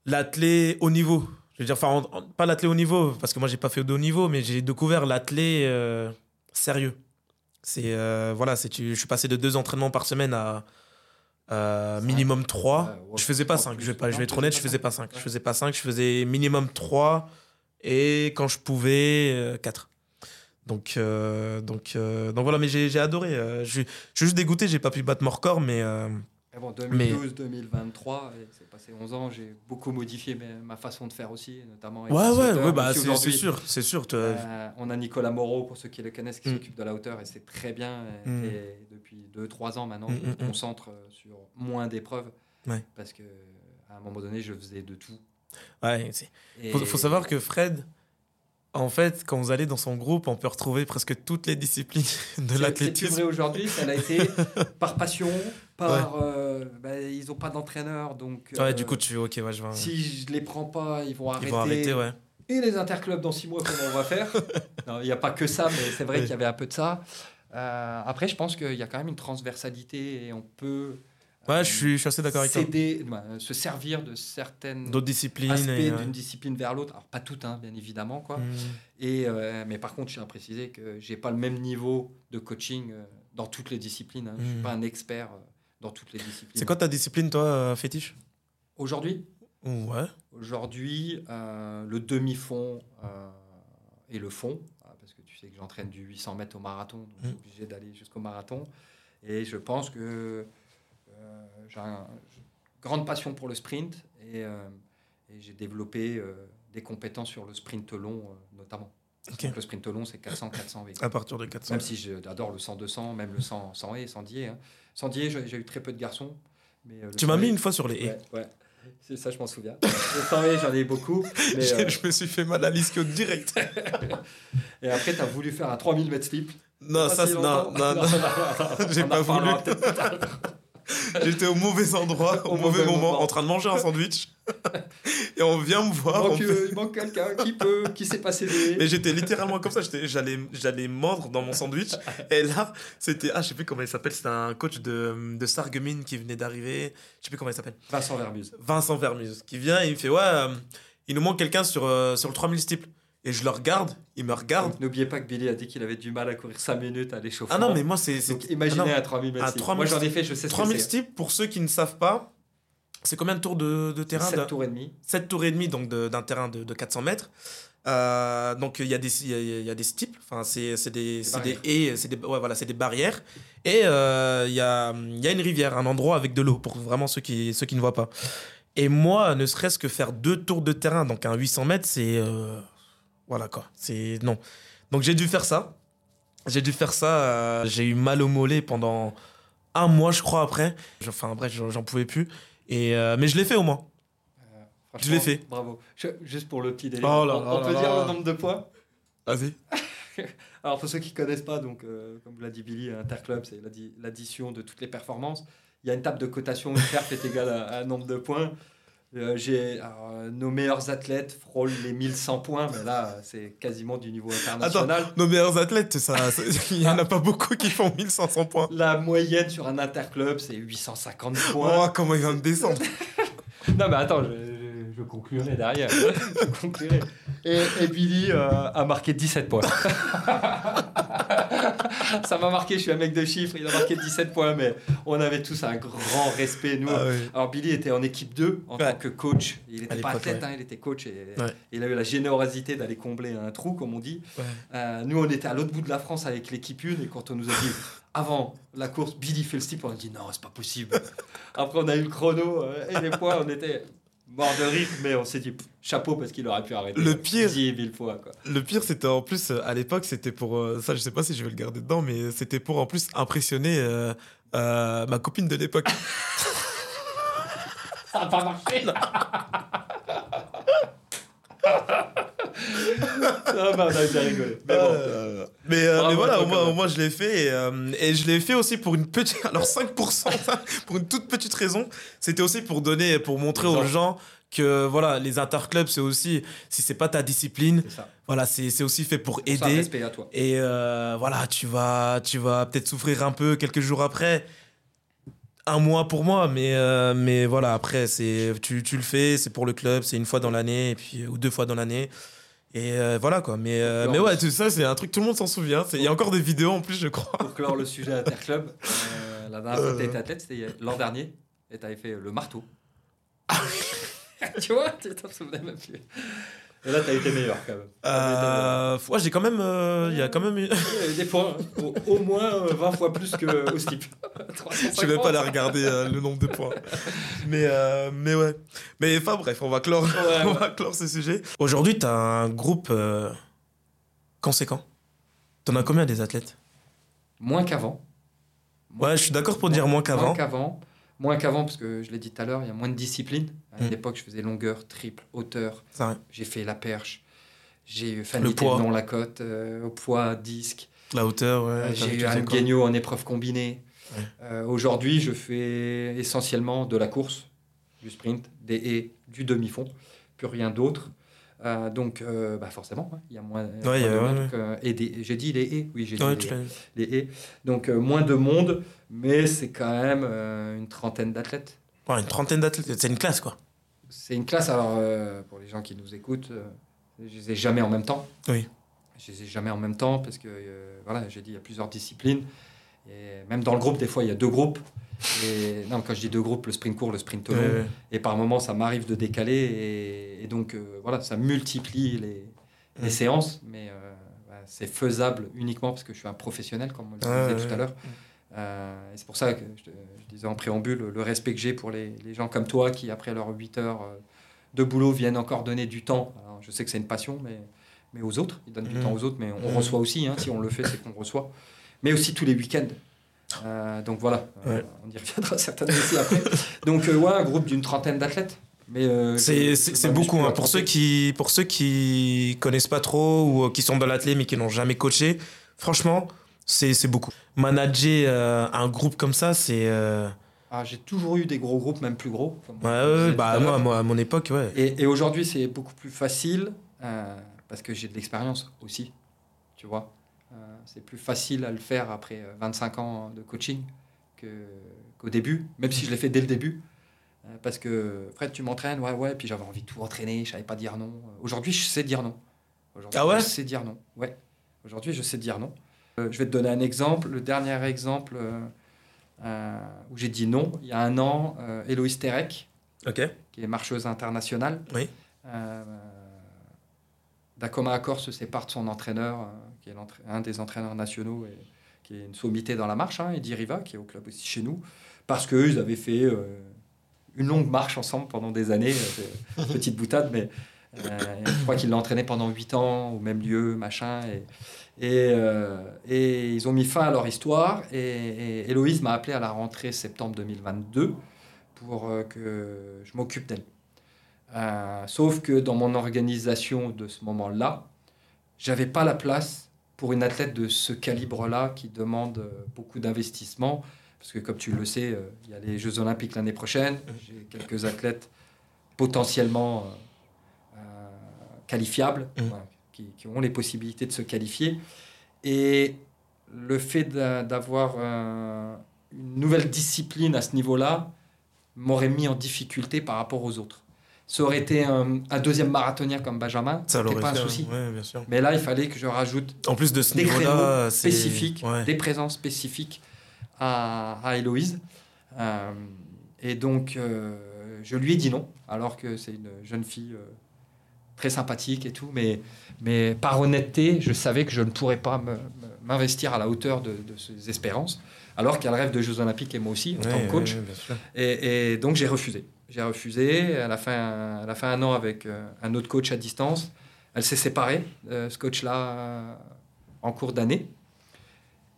l'athlète haut niveau. Je veux dire, enfin, pas l'athlète haut niveau parce que moi j'ai pas fait de haut niveau, mais j'ai découvert l'athlète sérieux. C'est voilà, c'est je suis passé de deux entraînements par semaine à euh, minimum 3. je faisais pas 5, je vais, pas, je vais être honnête, je faisais pas 5. Je faisais pas 5, je faisais minimum 3 et quand je pouvais, 4. Euh, Donc, euh, donc, euh, donc voilà, mais j'ai adoré. je, suis- juste dégoûté, j'ai pas pu battre mon record, mais Mais bon, 2012-2023, et c'est passé 11 ans, j'ai beaucoup modifié ma façon de faire aussi, notamment. ouais, ouais, ouais, bah, c'est sûr, c'est sûr. euh, on a Nicolas Moreau, pour ceux qui le connaissent, qui Mm. s'occupe de la hauteur, et c'est très bien. Mm. et depuis 2-3 ans maintenant, Mm, je me mm, concentre sur moins d'épreuves, Ouais. parce que à un moment donné, je faisais de tout. Ouais, Et- faut, faut savoir que Fred, en fait, quand vous allez dans son groupe, on peut retrouver presque toutes les disciplines de C'est- C'est plus l'athlétisme. vrai aujourd'hui, ça l'a été par passion, par. euh, bah, ils n'ont pas d'entraîneur, donc. Ouais, euh, du coup, tu ok, ouais, je vois. Si je les prends pas, ils vont arrêter. Ils vont arrêter, ouais. Et les interclubs dans six mois, comment on va faire Il n'y a pas que ça, mais c'est vrai Oui. qu'il y avait un peu de ça. Euh, après, je pense qu'il y a quand même une transversalité et on peut euh, Ouais, je suis, je suis assez d'accord avec toi. bah, se servir de certaines D'autres disciplines. aspects euh, d'une discipline vers l'autre. Alors pas toutes, hein, bien évidemment, quoi. hmm. Et euh, mais par contre, je tiens à préciser que j'ai pas le même niveau de coaching euh, dans toutes les disciplines. hein. Je suis Mm. pas un expert euh, dans toutes les disciplines. C'est quoi ta discipline, toi, euh, fétiche? Aujourd'hui, Ouais. Aujourd'hui, euh, le demi-fond euh, et le fond, ah, parce que tu sais que j'entraîne du 800 mètres au marathon, donc je suis Mm. obligé d'aller jusqu'au marathon. Et je pense que j'ai un- j'ai une grande passion pour le sprint et, et j'ai développé des compétences sur le sprint long notamment. Donc, le sprint long, c'est 400-400 V. À partir de 400. Même si j'adore le 100-200, même le 100, 100 et 100 dié. Hein. 100 dié, j'ai j'ai eu très peu de garçons. Mais, euh, Tu m'as 100 mis une fois sur les haies. Ouais, ouais. C'est ça, je m'en souviens. Le 100 et, j'en ai eu beaucoup. Mais, euh, Je me suis fait mal à l'ischio direct. et après, tu as voulu faire un 3000 mètres slip. non, ça, si c'est- non, longtemps. non, non. J'ai pas voulu. J'étais au mauvais endroit, au, mauvais, moment, en train de manger un sandwich. et on vient me Il voir. on manque, euh, il manque quelqu'un qui peut, qui sait passer des. Mais j'étais littéralement comme ça, j'étais- j'allais j'allais mordre dans mon sandwich. Et là, c'était. Ah, je sais plus comment il s'appelle, c'était un coach de, de Sarreguemines qui venait d'arriver. Je sais plus comment il s'appelle. Vincent Vermuse. Vincent Vermuse, qui vient et il me fait Ouais, euh, il nous manque quelqu'un sur, euh, sur le 3000 steeple. Et je le regarde, il me regarde. N'oubliez pas que Billy a dit qu'il avait du mal à courir 5 minutes à l'échauffement. Ah non, mais moi, c'est. imaginez ah non, un 3000 mètres à slip. 3000 Moi j'en ai fait, je sais ce 3000 que c'est. steeple, pour ceux qui ne savent pas, c'est combien de tours de, de terrain 7 d'un- tours et demi. 7 tours et demi donc d'un terrain de, de 400 mètres. Euh, donc il y a des il y a, y a des steeples, enfin c'est c'est des des haies, c'est des ouais, voilà c'est des barrières et euh, il y a il y a une rivière, un endroit avec de l'eau pour vraiment ceux qui ceux qui ne voient pas. Et moi, ne serait-ce que faire deux tours de terrain, donc un 800 mètres, c'est euh, voilà quoi, c'est non. Donc j'ai dû faire ça. J'ai dû faire ça. j'ai eu mal au mollet pendant un mois, je crois après. Enfin bref, j'en pouvais plus. Et euh, mais je l'ai fait au moins. Euh, Je l'ai fait. Bravo. Je- juste pour le petit délire. Oh là on, là on là peut là. dire le nombre de points Vas-y. Alors pour ceux qui connaissent pas, donc euh, comme l'a dit Billy, Interclub, c'est l'addi- l'addition de toutes les performances. Il y a une table de cotation, une perf est égale à, à un nombre de points. Euh, j'ai euh, nos meilleurs athlètes frôlent les 1100 points, mais là c'est quasiment du niveau international. Nos meilleurs athlètes, ça, il y en a pas beaucoup qui font 1500 points. La moyenne sur un interclub, c'est 850 Oh, points. comment il vient de descendre. Non, mais attends, je, je- je conclurai derrière. je conclurai. Et, et Billy euh, a marqué 17 points. Ça m'a marqué, je suis un mec de chiffres, il a marqué 17 points, mais on avait tous un grand respect, nous. Ah. Alors Billy était en équipe 2 en Ouais. tant que coach. Il n'était pas athlète, ouais. hein, il était coach et Ouais. il a eu la générosité d'aller combler un trou, comme on dit. Euh, nous, on était à l'autre bout de la France avec l'équipe 1 et quand on nous a dit avant la course, Billy fait le slip, on a dit non, c'est pas possible. Après, on a eu le chrono euh, et les points, on était mort de rire, mais on s'est dit pff, chapeau parce qu'il aurait pu arrêter. Le pire- Dix mille fois, quoi. Le pire, c'était en plus, euh, à l'époque, c'était pour. euh, ça, je sais pas si je vais le garder dedans, mais c'était pour en plus impressionner euh, euh, ma copine de l'époque. Ça n'a pas marché. ah bah, on a bien rigolé. Mais bon. Euh, mais, euh, Bravo mais voilà, à toi, au moins, quand au même. moins, je l'ai fait. Et, euh, et je l'ai fait aussi pour une petite. Alors 5%, ça, pour une toute petite raison. C'était aussi pour donner, pour montrer aux gens que voilà, les interclubs, c'est aussi. Si c'est pas ta discipline, C'est ça. voilà, c'est c'est aussi fait pour Pour ça, aider. respect à toi. Et euh, voilà, tu vas, tu vas peut-être souffrir un peu quelques jours après. Un mois pour moi, mais, euh, mais voilà, après, c'est, tu, tu le fais, c'est pour le club, c'est une fois dans l'année, et puis, ou deux fois dans l'année. Et euh, voilà quoi. Mais, euh, mais ouais, tout ça, c'est un truc, tout le monde s'en souvient. Il y a encore des vidéos en plus, je crois. Pour clore le sujet Interclub, euh, la dernière fois que athlète, c'était l'an dernier, et tu avais fait le marteau. tu vois, tu t'en souvenais même plus. Et là, t'as été meilleur quand même. Euh, ouais, j'ai quand même. euh, Il y a quand même. une- Des points, au, au moins euh, 20 fois plus que au skip. Je vais même pas la regarder euh, le nombre de points. Mais, euh, mais ouais. Mais enfin bref, on va clore, Ouais, on ouais. va clore ce sujet. Aujourd'hui, tu as un groupe euh, conséquent. T'en as combien des athlètes? Moins qu'avant. Ouais, je suis d'accord pour dire moins qu'avant. Moins qu'avant. Moins qu'avant, parce que je l'ai dit tout à l'heure, il y a moins de discipline. À Mm. l'époque, je faisais longueur, triple, hauteur. J'ai fait la perche. J'ai eu Fanny Le poids. dans la côte, euh, au poids, disque. La hauteur, ouais. Euh, J'ai eu quoi Guignot en épreuve combinée. Ouais. Euh, Aujourd'hui, je fais essentiellement de la course, du sprint, des haies, du demi-fond, plus rien d'autre. Euh, donc, euh, bah forcément, hein, il y a moins, Ouais, moins il y a- de ouais, monde ouais. que- et des- j'ai dit les haies, oui, j'ai dit les, les. Donc, euh, moins de monde, mais c'est quand même une trentaine d'athlètes. Une trentaine d'athlètes. C'est une classe, quoi. C'est une classe, alors pour les gens qui nous écoutent, je les ai jamais en même temps. Oui. Je les ai jamais en même temps parce que, voilà, j'ai dit, il y a plusieurs disciplines. Et même dans le groupe, des fois, il y a deux groupes. Et non, quand je dis deux groupes, le sprint court, le sprint long. Ouais. Et par moment, ça m'arrive de décaler. Et, et donc, euh, voilà, ça multiplie les, séances. Mais euh, bah, c'est faisable uniquement parce que je suis un professionnel, comme on le disait tout à l'heure. Euh, c'est pour ça que je, disais en préambule le respect que j'ai pour les, les gens comme toi qui, après leurs 8 heures euh, de boulot, viennent encore donner du temps. Alors, je sais que c'est une passion, mais, mais aux autres. Ils donnent du Mhm. temps aux autres, mais on Mhm. reçoit aussi. hein, si on le fait, c'est qu'on reçoit. Mais aussi tous les week-ends. Euh, donc voilà, Euh, on y reviendra certainement aussi après. Donc euh, ouais, un groupe d'une trentaine d'athlètes. Mais euh, C'est beaucoup. hein. Pour, ceux qui, pour ceux qui connaissent pas trop ou qui sont dans l'athlète mais qui n'ont jamais coaché, franchement, c'est c'est beaucoup. Manager un groupe comme ça, c'est. Ah, j'ai toujours eu des gros groupes, même plus gros. Ouais, bah, moi, moi, à mon époque, ouais. Et, et aujourd'hui, c'est beaucoup plus facile parce que j'ai de l'expérience aussi. Tu vois, c'est plus facile à le faire après euh, 25 ans de coaching qu'au début, même si je l'ai fait dès le début. Euh, parce que Fred, tu m'entraînes, ouais, ouais, puis j'avais envie de tout entraîner, je savais pas dire non. Euh, Aujourd'hui, je sais dire non. Aujourd'hui, Ah ouais Je sais dire non, ouais. Aujourd'hui, je sais dire non. Euh, je vais te donner un exemple. Le dernier exemple euh, euh, où j'ai dit non, il y a un an, euh, Héloïse Terek, qui est marcheuse internationale. Oui. D'un commun accord se sépare de son entraîneur, euh, qui est un des entraîneurs nationaux et qui est une sommité dans la marche, hein, Eddie Riva, qui est au club aussi chez nous, parce qu'eux, ils avaient fait euh, une longue marche ensemble pendant des années. euh, petite boutade, mais euh, je crois qu'il l'a entraîné pendant 8 ans au même lieu, machin. Et, et, euh, et ils ont mis fin à leur histoire. Et, et Héloïse m'a appelé à la rentrée septembre 2022 pour que je m'occupe d'elle. Euh, sauf que dans mon organisation de ce moment-là, j'avais pas la place pour une athlète de ce calibre-là qui demande euh, beaucoup d'investissement. Parce que comme tu le sais, euh, il y a les Jeux Olympiques l'année prochaine. J'ai quelques athlètes potentiellement euh, qualifiables, Mm. voilà, qui, qui ont les possibilités de se qualifier. Et le fait d'a- d'avoir euh, une nouvelle discipline à ce niveau-là m'aurait mis en difficulté par rapport aux autres. Ça aurait été un, un deuxième marathonien comme Benjamin, Ça pas un souci. Ouais, bien sûr. Mais là, il fallait que je rajoute En plus de ce des créneaux spécifiques, Ouais. des présences spécifiques à, à Héloïse. Euh, et donc, euh, je lui ai dit non, alors que c'est une jeune fille euh, très sympathique et tout. Mais, mais par honnêteté, je savais que je ne pourrais pas m'investir à la hauteur de, de ses espérances, alors qu'elle rêve de Jeux Olympiques et moi aussi, en tant que coach. ouais, et donc j'ai refusé. J'ai refusé. Elle a, fait un, elle a fait un an avec euh, un autre coach à distance. Elle s'est séparée, euh, ce coach-là, euh, en cours d'année.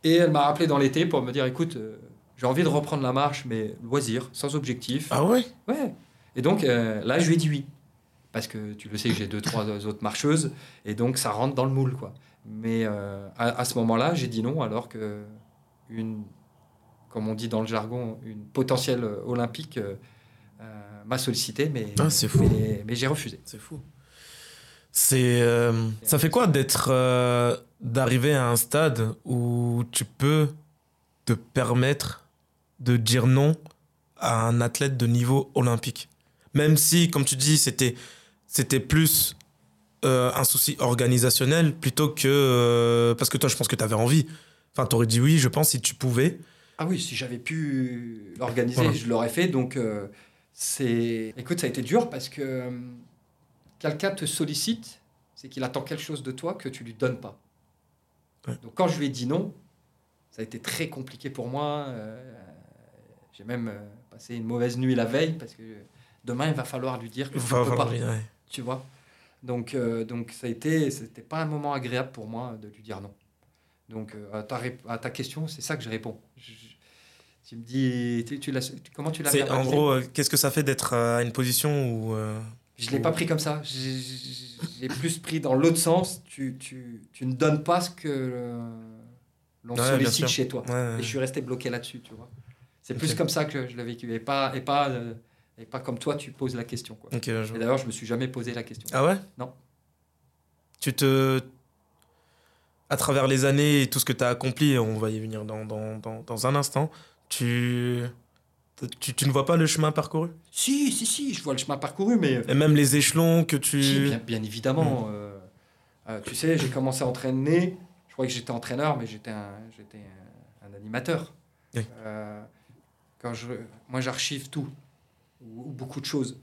Et elle m'a rappelé dans l'été pour me dire, écoute, j'ai envie de reprendre la marche, mais loisir, sans objectif. Ah ouais? Ouais. Et donc euh, là, je lui ai dit oui. Parce que tu le sais que j'ai deux, trois autres marcheuses. Et donc ça rentre dans le moule, quoi. Mais euh, à, à ce moment-là, j'ai dit non, alors que une, comme on dit dans le jargon, une potentielle olympique m'a sollicité, mais, Ah, fou. mais, mais j'ai refusé. C'est fou. C'est. euh, ça fait quoi d'être. euh, d'arriver à un stade où tu peux te permettre de dire non à un athlète de niveau olympique? Même si, comme tu dis, c'était, c'était plus euh, un souci organisationnel plutôt que. euh, parce que toi, je pense que tu avais envie. Enfin, tu aurais dit oui, je pense, si tu pouvais. Ah oui, si j'avais pu l'organiser, Voilà. je l'aurais fait. Donc, euh, c'est. Écoute, ça a été dur parce que euh, quelqu'un te sollicite, c'est qu'il attend quelque chose de toi que tu lui donnes pas. Ouais. Donc quand je lui ai dit non, ça a été très compliqué pour moi. euh, J'ai même euh, passé une mauvaise nuit la veille parce que demain il va falloir lui dire que je Va- ne peux va- pas. ouais. Tu vois Donc, donc ça a été, c'était pas un moment agréable pour moi de lui dire non. Donc, à, ta, rép- à ta question, c'est ça que je réponds. Je- tu me dis, tu, tu comment tu l'as fait en gros, euh, qu'est-ce que ça fait d'être à une position où. euh, Je l'ai pas pris comme ça. J'ai- plus pris dans l'autre sens. Tu, tu, tu ne donnes pas ce que euh, l'on Ouais, sollicite chez toi. ouais, ouais. Et je suis resté bloqué là-dessus, tu vois. C'est plus comme ça que je l'ai vécu. Et pas, et, pas, euh, et pas comme toi, tu poses la question. Quoi. Et d'ailleurs, je me suis jamais posé la question. Ah ouais? Non. Tu te. À travers les années et tout ce que tu as accompli, on va y venir dans, dans, dans, dans un instant, tu... tu. Tu ne vois pas le chemin parcouru? Si, si, si, je vois le chemin parcouru, mais Et même les échelons que tu. Si, bien, bien évidemment. euh, euh, tu sais, j'ai commencé à entraîner. Je croyais que j'étais entraîneur, mais j'étais un, j'étais un, un animateur. Oui. Euh, quand je, moi, j'archive tout, ou, ou beaucoup de choses,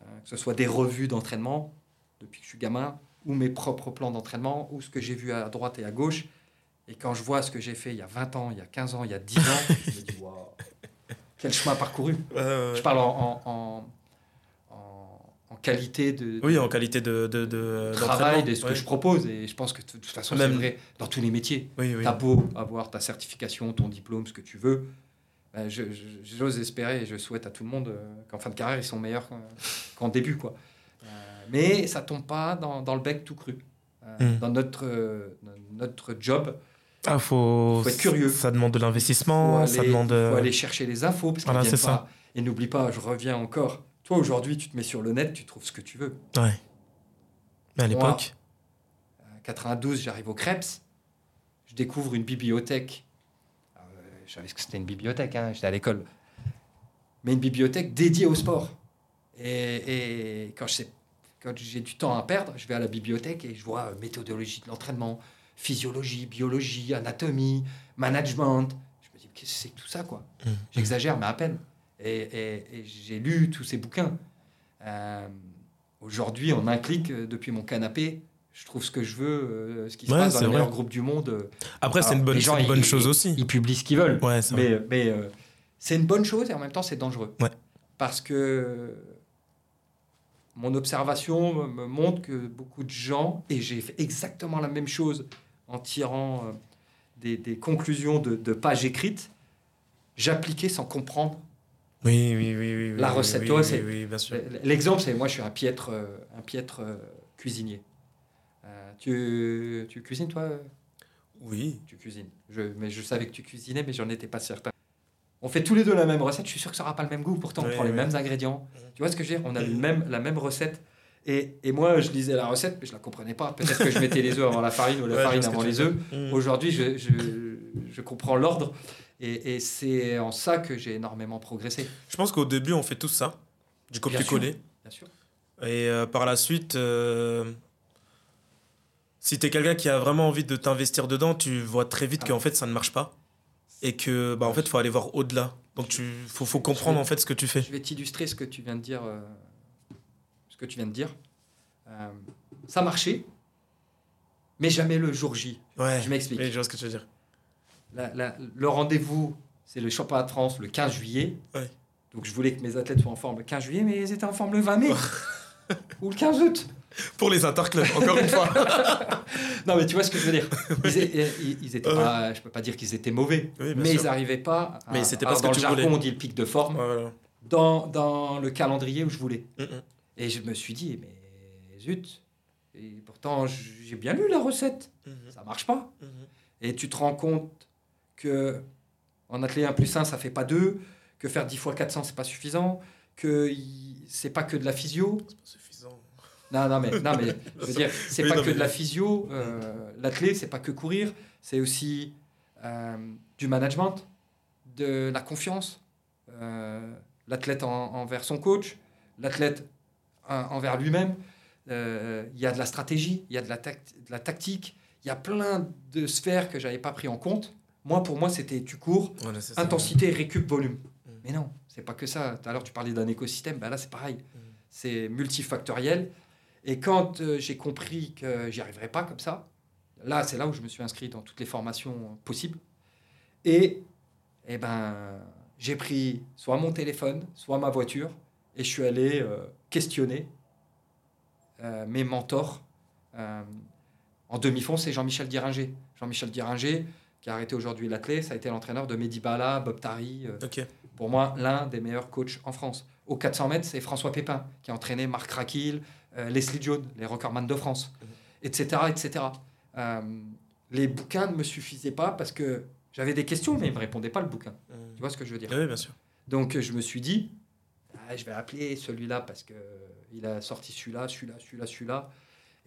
Euh, que ce soit des revues d'entraînement depuis que je suis gamin, ou mes propres plans d'entraînement, ou ce que j'ai vu à droite et à gauche. Et quand je vois ce que j'ai fait il y a 20 ans, il y a 15 ans, il y a 10 ans, je me dis, waouh, quel chemin parcouru. Ouais, ouais, ouais. Je parle en, en, en, en- en qualité de, Oui, en qualité de. de, de travail, de ce que je propose. Et je pense que de toute façon, Même- c'est vrai dans tous les métiers. Oui, oui. T'as beau avoir ta certification, ton diplôme, ce que tu veux. ben, J'ose espérer et je souhaite à tout le monde euh, qu'en fin de carrière, ils sont meilleurs qu'en- début. Quoi. Euh, mais ça tombe pas dans, dans le bec tout cru. Euh, Mm. Dans notre, dans notre job, Ah, faut. Faut être curieux. Ça demande de l'investissement, aller, ça demande. il faut euh, aller chercher les infos. Parce Voilà, c'est. Et n'oublie pas, je reviens encore. Toi, aujourd'hui, tu te mets sur le net, tu trouves ce que tu veux. Ouais. Mais à l'époque. En 92, j'arrive au Krebs. Je découvre une bibliothèque. Euh, je savais ce que c'était une bibliothèque, hein, j'étais à l'école. Mais une bibliothèque dédiée au sport. Et, et quand je sais- quand j'ai du temps à perdre, je vais à la bibliothèque et je vois euh, méthodologie de l'entraînement, physiologie, biologie, anatomie, management. Je me dis, qu'est-ce que c'est que tout ça, quoi Mhm. J'exagère, mais à peine. Et, et- et j'ai lu tous ces bouquins. Euh, Aujourd'hui, en un clic, euh, depuis mon canapé, je trouve ce que je veux, euh, ce qui se Ouais, passe dans les vrai. meilleurs groupes du monde. Après, c'est une bonne, gens, une bonne ils- chose ils- aussi. Ils publient ce qu'ils veulent. Ouais. Mais, mais euh, c'est une bonne chose et en même temps, c'est dangereux. Ouais. Parce que mon observation me montre que beaucoup de gens, et j'ai fait exactement la même chose en tirant euh, des, des conclusions de, de pages écrites, j'appliquais sans comprendre. Oui, oui, oui. oui La recette, oui, c'est-. L'exemple, c'est moi, je suis un piètre, euh, un piètre euh, cuisinier. Euh, tu, tu cuisines, toi? Oui. Tu cuisines. Je, mais je savais que tu cuisinais, mais j'en étais pas certain. On fait tous les deux la même recette. Je suis sûr que ça n'aura pas le même goût. Pourtant, on prend les mêmes ingrédients. Tu vois ce que je veux dire? On a le même, la même recette. Et, et moi, je lisais la recette, mais je la comprenais pas. Peut-être que je mettais les œufs avant la farine ou la Ouais, farine avant les œufs. Mm. Aujourd'hui, je, je, je comprends l'ordre. Et, et c'est en ça que j'ai énormément progressé. Je pense qu'au début, on fait tous ça, du Bien copier-coller. Bien sûr. Et euh, par la suite, euh, si tu es quelqu'un qui a vraiment envie de t'investir dedans, tu vois très vite Ah. qu'en fait, ça ne marche pas. Et que, bah, en fait, il faut aller voir au-delà. Donc, tu faut, faut comprendre en fait ce que tu fais. Je vais t'illustrer ce que tu viens de dire. euh, que tu viens de dire. Euh, ça marchait, mais jamais le jour J. Ouais. Je m'explique. Je vois ce que tu veux dire. La- la- le rendez-vous, c'est le championnat de France le 15 juillet. Ouais. Donc je voulais que mes athlètes soient en forme le 15 juillet, mais ils étaient en forme le 20 mai. Ou le 15 août. Pour les interclubs, encore une fois. Non, mais tu vois ce que je veux dire. Ils, é- ils- ils étaient Ouais. pas, je peux pas dire qu'ils étaient mauvais, Oui, mais sûr. ils n'arrivaient pas. À, Mais c'était pas alors, ce que dans tu le jargon, voulais. on dit le pic de forme, voilà. dans, dans le calendrier où je voulais. Mm, mm. Et je me suis dit, mais zut. Et pourtant, j'ai bien lu la recette. Mhm, Ça marche pas. mhm. Et tu te rends compte que en athlète 1 plus 1, ça fait pas 2, que faire 10 fois 400, c'est pas suffisant, que c'est pas que de la physio. C'est pas suffisant. Non, non, mais, non, mais je veux dire, c'est Oui, pas non, que mais- de la physio. Euh, L'athlète, c'est pas que courir, c'est aussi euh, du management, de la confiance. Euh, l'athlète en- envers son coach, l'athlète envers lui-même. Euh, Il y a de la stratégie, il y a de la, tact- de la tactique, il y a plein de sphères que j'avais pas pris en compte. Moi, pour moi, c'était tu cours, Voilà, intensité, récup, volume. Mm. Mais non, c'est pas que ça. Tout à l'heure, tu parlais d'un écosystème, ben là, c'est pareil. Mm. C'est multifactoriel. Et quand euh, j'ai compris que j'y arriverais pas comme ça, là, c'est là où je me suis inscrit dans toutes les formations possibles. Et, eh ben, j'ai pris soit mon téléphone, soit ma voiture, et je suis allé euh, questionner euh, mes mentors. Euh, en demi-fond, c'est Jean-Michel Diringer. Jean-Michel Diringer, qui a arrêté aujourd'hui l'athlète, ça a été l'entraîneur de Mehdi Bala, Bob Tari. pour moi, l'un des meilleurs coachs en France. Au 400 mètres, c'est François Pépin, qui a entraîné Marc Raquil, Leslie Jones, les recordman de France, etc. etc. Euh, les bouquins ne me suffisaient pas parce que j'avais des questions, mais ils ne me répondaient pas le bouquin. Tu vois ce que je veux dire? Oui, bien sûr. Donc je me suis dit, Ah, je vais appeler celui-là parce que euh, il a sorti celui-là, celui-là, celui-là, celui-là.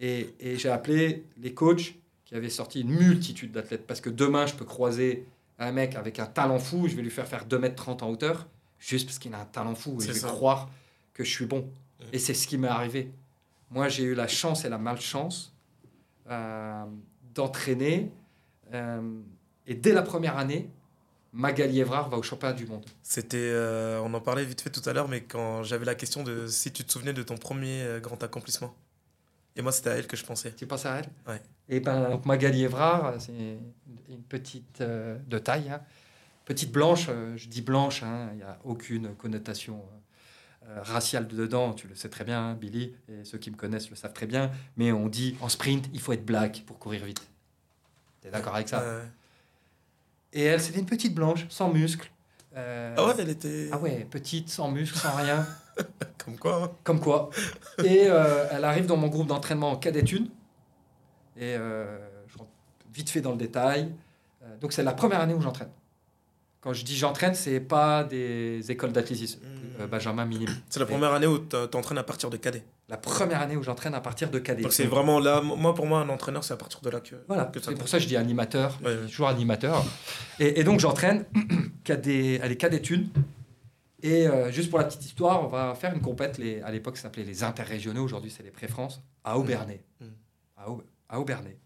Et, et j'ai appelé les coachs qui avaient sorti une multitude d'athlètes. Parce que demain, je peux croiser un mec avec un talent fou, je vais lui faire faire 2m30 en hauteur, juste parce qu'il a un talent fou. Et je vais ça. croire que je suis bon. Et c'est ce qui m'est arrivé. Moi, j'ai eu la chance et la malchance euh, d'entraîner. euh, et dès la première année, Magali Evrard va au championnat du monde. C'était, euh, on en parlait vite fait tout à l'heure, mais quand j'avais la question de si tu te souvenais de ton premier euh, grand accomplissement. Et moi, c'était à elle que je pensais. Tu penses à elle? Ouais. Et ben, donc Magali Evrard, c'est une petite euh, de taille, hein. petite blanche. euh, je dis blanche, hein, il n'y a aucune connotation raciale dedans. Tu le sais très bien, hein, Billy, et ceux qui me connaissent le savent très bien. Mais on dit en sprint, il faut être black pour courir vite. Tu es d'accord avec ça? Et elle, c'était une petite blanche, sans muscles. Euh, Ah ouais, elle était. ah ouais, petite, sans muscles, sans rien. Comme quoi. hein. Comme quoi. Et euh, elle arrive dans mon groupe d'entraînement en cadet 1. Et euh, je rentre vite fait dans le détail. Donc c'est la première année où j'entraîne. Quand je dis j'entraîne, c'est pas des écoles d'athlétisme. Mm. Euh, Benjamin minime. C'est la première année où tu t'entraînes à partir de cadet. La première année où j'entraîne à partir de cadet. Donc c'est vraiment là, moi pour moi, un entraîneur, c'est à partir de là que. Voilà, que c'est pour ça que je dis animateur, Ouais, ouais. toujours animateur. Et, et donc j'entraîne cadet, est cadet une. Et euh, juste pour la petite histoire, on va faire une compète, les, à l'époque ça s'appelait les interrégionaux, aujourd'hui c'est les pré-France, à Aubernay. Mm. À, Au- à Aubernay.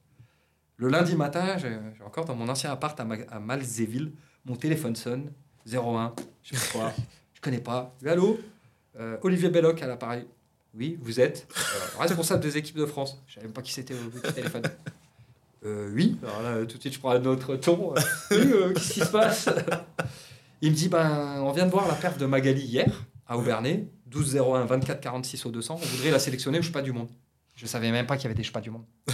Le lundi matin, j'ai j'ai encore dans mon ancien appart à, Ma- à Malzéville, mon téléphone sonne, 01, je sais pas quoi, je connais pas. Allô? Euh, Olivier Belloc à l'appareil. Oui, vous êtes euh, responsable des équipes de France. Je savais même pas qui c'était au du téléphone. Euh, oui, alors là, tout de suite, je prends un autre ton. Euh, oui, euh, qu'est-ce qui se passe? Il me dit ben, on vient de voir la perte de Magali hier, à Aubernay, 12-01, 24-46 au 200. On voudrait la sélectionner au Chepas du Monde. Je savais même pas qu'il y avait des Chepas du Monde.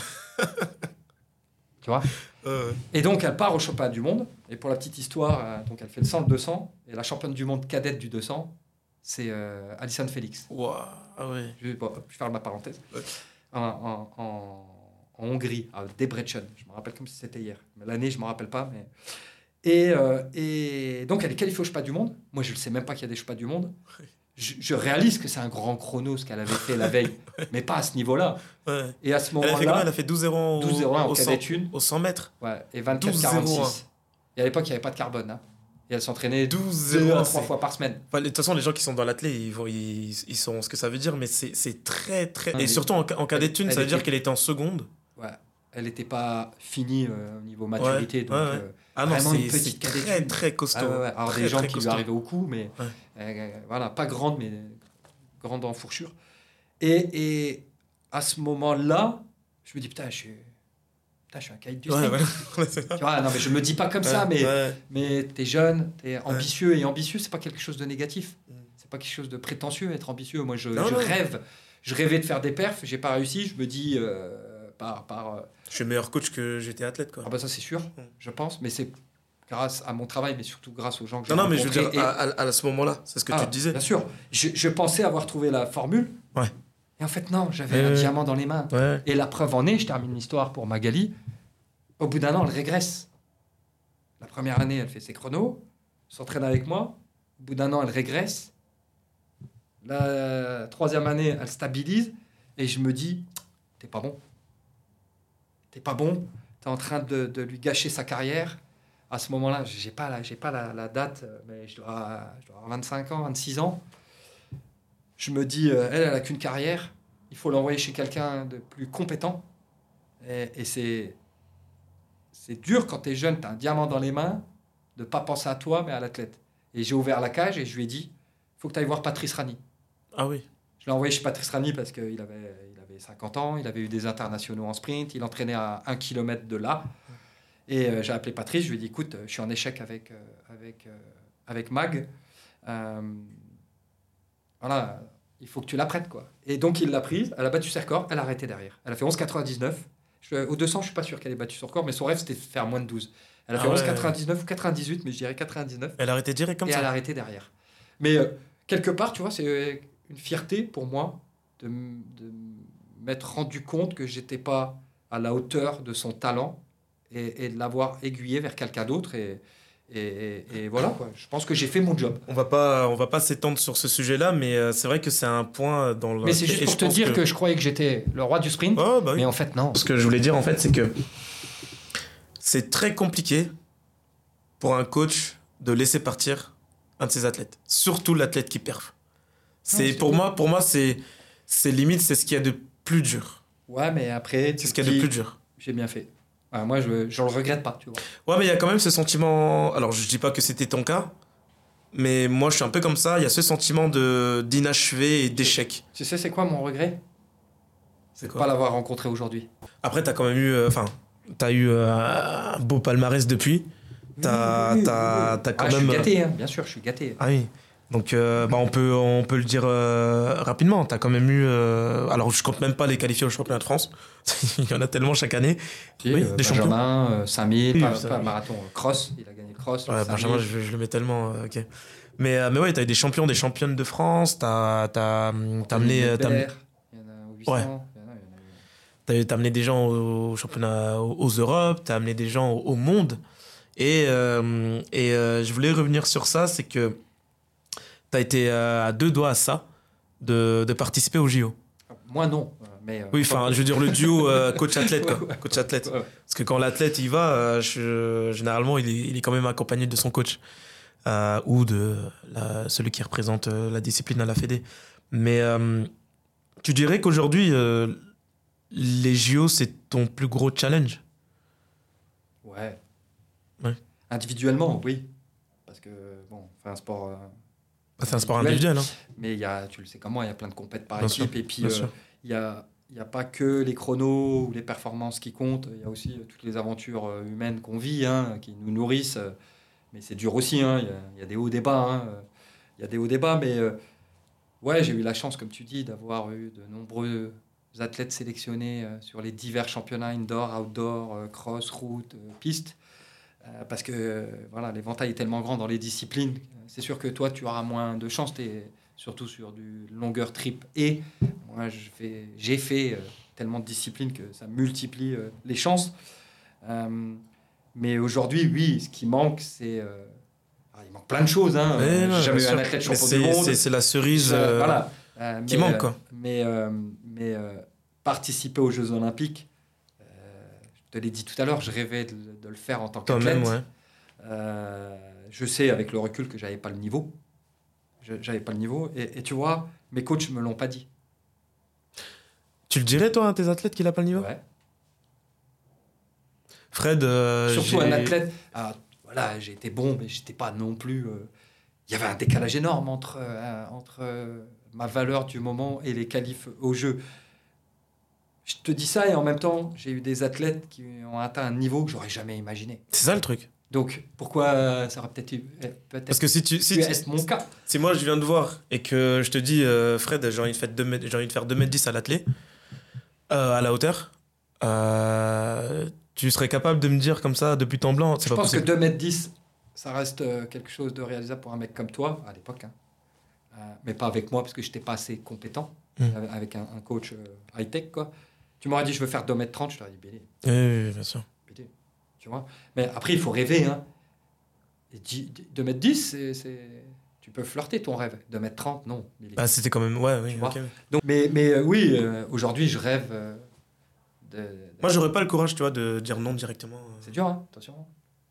tu vois? Euh, Et donc, elle part au Chepas du Monde. Et pour la petite histoire, euh, donc elle fait le 100 le 200. Et la championne du monde cadette du 200, c'est euh, Alison Félix. ouah, ah ouais. Je vais, bon, faire ma parenthèse. Ouais. En, en- en- en Hongrie, à Debrecen. Je me rappelle comme si c'était hier. L'année, je ne me rappelle pas. Mais... Et, euh, et donc, elle est qualifiée au Chepas du Monde. Moi, je ne sais même pas qu'il y a des Chepas du Monde. Je, je réalise que c'est un grand chrono ce qu'elle avait fait la veille, mais pas à ce niveau-là. ouais. Et à ce moment-là, Elle a fait 12-0 au, 12-01 en au, 100, cadet une, au 100 mètres. ouais, et 24-46. 12-01. Et à l'époque, il n'y avait pas de carbone. hein. Et elle s'entraînait deux 12-0. à trois c'est- fois par semaine. Enfin, de toute façon, les gens qui sont dans l'athlète, ils, ils, ils sauront ce que ça veut dire, mais c'est très, très. Ah, Et surtout en, en cadet ça veut dire était- qu'elle était en seconde. Ouais. Elle n'était pas finie euh, au niveau maturité. Ouais, donc, ouais, ouais. euh, Ah non, c'est très, très costaud. Ah ouais, ouais. Alors Très, des gens qui lui arrivaient au cou, mais Ouais. Voilà, pas grande, mais grande en fourrure. Et, et à ce moment-là, je me dis putain, je suis, putain, je suis un caïd du Ouais, ouais. Tu vois, non, mais je me dis pas comme ça, mais mais t'es jeune, t'es ambitieux et ambitieux, c'est pas quelque chose de négatif. Mm. C'est pas quelque chose de prétentieux être ambitieux. Moi, je, Non, je non. rêve, je rêvais de faire des perfs, j'ai pas réussi. Je me dis euh, par par euh, Je suis meilleur coach que j'étais athlète, quoi. ah bah ça c'est sûr, Mm. je pense, mais c'est grâce à mon travail, mais surtout grâce aux gens que j'ai Non, non, mais je veux dire, et- à, à- à ce moment-là, c'est ce que Ah, tu disais. Bien sûr. Je, je pensais avoir trouvé la formule. Ouais. Et en fait, non, j'avais Ouais, un diamant dans les mains. Ouais. Et la preuve en est, je termine l'histoire pour Magali. Au bout d'un an, elle régresse. La première année, elle fait ses chronos, s'entraîne avec moi. Au bout d'un an, elle régresse. La troisième année, elle stabilise. Et je me dis, t'es pas bon. T'es pas bon. T'es en train de, de lui gâcher sa carrière. À ce moment-là, j'ai pas, la, j'ai pas la, la date, mais je dois, je dois avoir 25 ans, 26 ans. Je me dis, euh, elle, elle a qu'une carrière. Il faut l'envoyer chez quelqu'un de plus compétent. Et, et c'est, c'est dur quand tu es jeune, tu as un diamant dans les mains, de pas penser à toi, mais à l'athlète. Et j'ai ouvert la cage et je lui ai dit, il faut que tu ailles voir Patrice Rani. Ah oui. Je l'ai envoyé chez Patrice Rani parce qu'il avait, il avait 50 ans, il avait eu des internationaux en sprint, il entraînait à un kilomètre de là. Et euh, j'ai appelé Patrice, je lui ai dit écoute, je suis en échec avec, euh, avec, euh, avec Mag. Euh, voilà, il faut que tu la prêtes. Quoi. Et donc il l'a prise, elle a battu ses records, elle a arrêté derrière. Elle a fait 11,99. Je- Au 200, je suis pas sûr qu'elle ait battu son record, mais son rêve c'était de faire moins de 12. Elle a Ah fait ouais. 11,99 ou 98, mais je dirais 99 Elle a arrêté direct comme et elle a ça. arrêté derrière. Mais euh, quelque part, tu vois, c'est euh, une fierté pour moi de, de m'être rendu compte que j'étais pas à la hauteur de son talent et, et de l'avoir aiguillé vers quelqu'un d'autre. Et, et, et- et voilà, quoi. je pense que j'ai fait mon job. On va pas, on va pas s'étendre sur ce sujet-là, mais euh, c'est vrai que c'est un point dans le. Mais c'est juste pour je te dire que... je croyais que j'étais le roi du sprint, Oh, bah oui. mais en fait, non. Ce que je voulais dire en fait, c'est que c'est très compliqué pour un coach de laisser partir un de ses athlètes, surtout l'athlète qui perf. C'est pour cool. moi, pour moi, c'est c'est limite, c'est ce qu'il y a de plus dur. Ouais, mais après, C'est ce qu'il y a de plus dur. J'ai bien fait. Ouais, moi, je ne le regrette pas, tu vois. Ouais, mais il y a quand même ce sentiment. Alors, je dis pas que c'était ton cas, mais moi, je suis un peu comme ça. Il y a ce sentiment de d'inachevé et d'échec. Tu sais, c'est quoi mon regret? C'est Pas l'avoir rencontré aujourd'hui. Après, t'as quand même eu, euh, enfin, t'as eu euh, un beau palmarès depuis. T'as, oui. t'as quand Ah, je même. suis gâté, hein, bien sûr, je suis gâté. Ah oui. Donc, euh, bah, on peut, on peut le dire euh, rapidement. T'as quand même eu. euh, alors, je compte même pas les qualifiés au championnat de France. Il y en a tellement chaque année. Si, Oui, des Benjamin, euh, 5000, Oui, pas, marathon, cross, il a gagné le cross. Ouais, 5000. Benjamin, je, je le mets tellement. ok. Mais, mais ouais, t'as eu des champions, des championnes de France. T'as, t'as amené. Il y en a au 800, Ouais. T'as amené des gens au championnat, aux Europes, t'as amené des gens au, au monde. Et, et je voulais revenir sur ça, c'est que t'as été euh, à deux doigts à ça de, de participer au JO. Moi, non. euh, Mais, euh, Oui, enfin, je veux dire le duo euh, coach-athlète, quoi. Ouais, ouais. Coach-athlète. Ouais, ouais. Parce que quand l'athlète y va, euh, je- généralement, il est, il est quand même accompagné de son coach euh, ou de la- celui qui représente euh, la discipline à la Fédé. Mais euh, tu dirais qu'aujourd'hui, euh, les JO, c'est ton plus gros challenge? Ouais. Ouais. Individuellement, oui. Parce que, bon, c'est un sport. Euh, Ah, C'est un sport individuel. Hein. mais y a, tu le sais comment, il y a plein de compètes par Bien équipe. sûr, et puis, euh, il y a, il y a pas que les chronos ou les performances qui comptent. Il y a aussi euh, toutes les aventures euh, humaines qu'on vit, hein, qui nous nourrissent. Mais c'est dur aussi. hein, Il y, a, il y a des hauts débats. hein, Il y a des hauts débats. Mais euh, ouais, j'ai eu la chance, comme tu dis, d'avoir eu de nombreux athlètes sélectionnés sur les divers championnats indoor, outdoor, cross, route, piste. Euh, parce que euh, voilà, l'éventail est tellement grand dans les disciplines. C'est sûr que toi, tu auras moins de chance, t'es surtout sur du longueur trip. Et moi, j'ai fait euh, tellement de disciplines que ça multiplie euh, les chances. Euh, mais aujourd'hui, oui, ce qui manque, c'est. euh, ah, il manque plein de choses. Hein. Euh, j'ai jamais eu un athlète champion c'est- du monde. c'est- la cerise. Euh, euh, voilà. Euh, qui manque, euh, quoi. Mais, euh, mais euh, participer aux Jeux Olympiques, euh, te l'ai dit tout à l'heure, je rêvais de, de le faire en tant qu'athlète. Ouais. Euh, je sais avec le recul que j'avais pas le niveau. J'avais pas le niveau. Et, et tu vois, mes coachs me l'ont pas dit. Tu le dirais, toi, à tes athlètes qu'il a pas le niveau? Ouais. Fred. euh, Surtout un athlète. ah, voilà, j'ai été bon, mais j'étais pas non plus. euh, Il y avait un décalage énorme entre, euh, entre ma valeur du moment et les qualifs au jeu. Je te dis ça et en même temps, j'ai eu des athlètes qui ont atteint un niveau que j'aurais jamais imaginé. C'est ça le truc. Donc, pourquoi euh, ça aurait peut-être eu- euh, peut-être Parce que si tu. Si pu tu- être mon cas Si moi je viens de voir et que je te dis, euh, Fred, j'ai envie, de faire 2 mètres- j'ai envie de faire 2m10 à l'athlé, euh, à la hauteur, tu serais capable de me dire comme ça depuis temps blanc Je pas pense possible. que 2m10, ça reste quelque chose de réalisable pour un mec comme toi, à l'époque. hein. Mais pas avec moi, parce que je n'étais pas assez compétent, Mm. avec- un, un coach euh, high-tech. quoi. Tu m'aurais dit, je veux faire 2m30, je t'aurais dit, Béli, Oui, oui, oui, bien sûr. Béli. Tu vois? Mais après, il faut rêver. Hein. Et dix- 2m10, c'est, tu peux flirter ton rêve. 2m30, non. Béli. Bah, c'était quand même. Ouais, oui, Tu vois? ok. Donc, mais mais euh, oui, euh, aujourd'hui, je rêve euh, de... de- Moi, j'aurais pas le courage, tu vois, de dire non directement. C'est dur, hein, attention.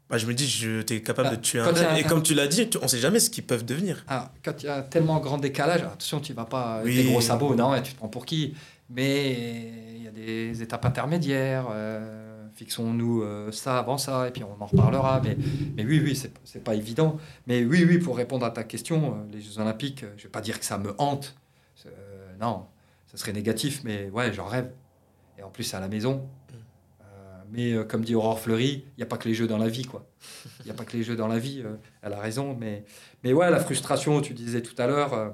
Bah, je me dis, je, t'es capable Bah, de tuer un tel. Et un- comme tu l'as dit, tu- on sait jamais ce qu'ils peuvent devenir. Ah, quand il y a tellement grand décalage, attention, tu vas pas Oui. des gros sabots, non, tu te prends pour qui? Mais il y a des étapes intermédiaires. euh, Fixons-nous euh, ça avant ça, et puis on en reparlera. Mais, mais oui, oui, c'est pas évident. Mais oui, oui, pour répondre à ta question, euh, les Jeux Olympiques, euh, je vais pas dire que ça me hante. Euh, non, ça serait négatif, mais ouais, j'en rêve. Et en plus, c'est à la maison. Euh, mais euh, comme dit Aurore Fleury, il n'y a pas que les jeux dans la vie, quoi. Il n'y a pas que les jeux dans la vie. euh, elle a raison, mais mais ouais, la frustration. Tu disais tout à l'heure.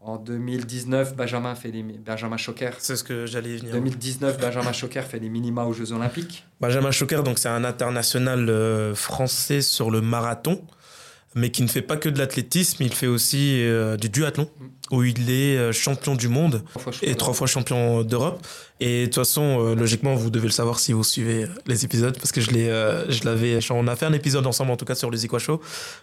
En 2019, Benjamin fait les mi- Benjamin Choquer. C'est ce que j'allais venir. 2019, Benjamin Choquer fait les minima aux Jeux Olympiques. Benjamin Choquer, donc c'est un international euh, français sur le marathon, mais qui ne fait pas que de l'athlétisme, il fait aussi euh, du duathlon, où il est euh, champion du monde et trois fois champion d'Europe. Et de toute façon, euh, logiquement, vous devez le savoir si vous suivez les épisodes, parce que je l'ai, euh, je l'avais, on a fait un épisode ensemble en tout cas sur le Zikwa Show.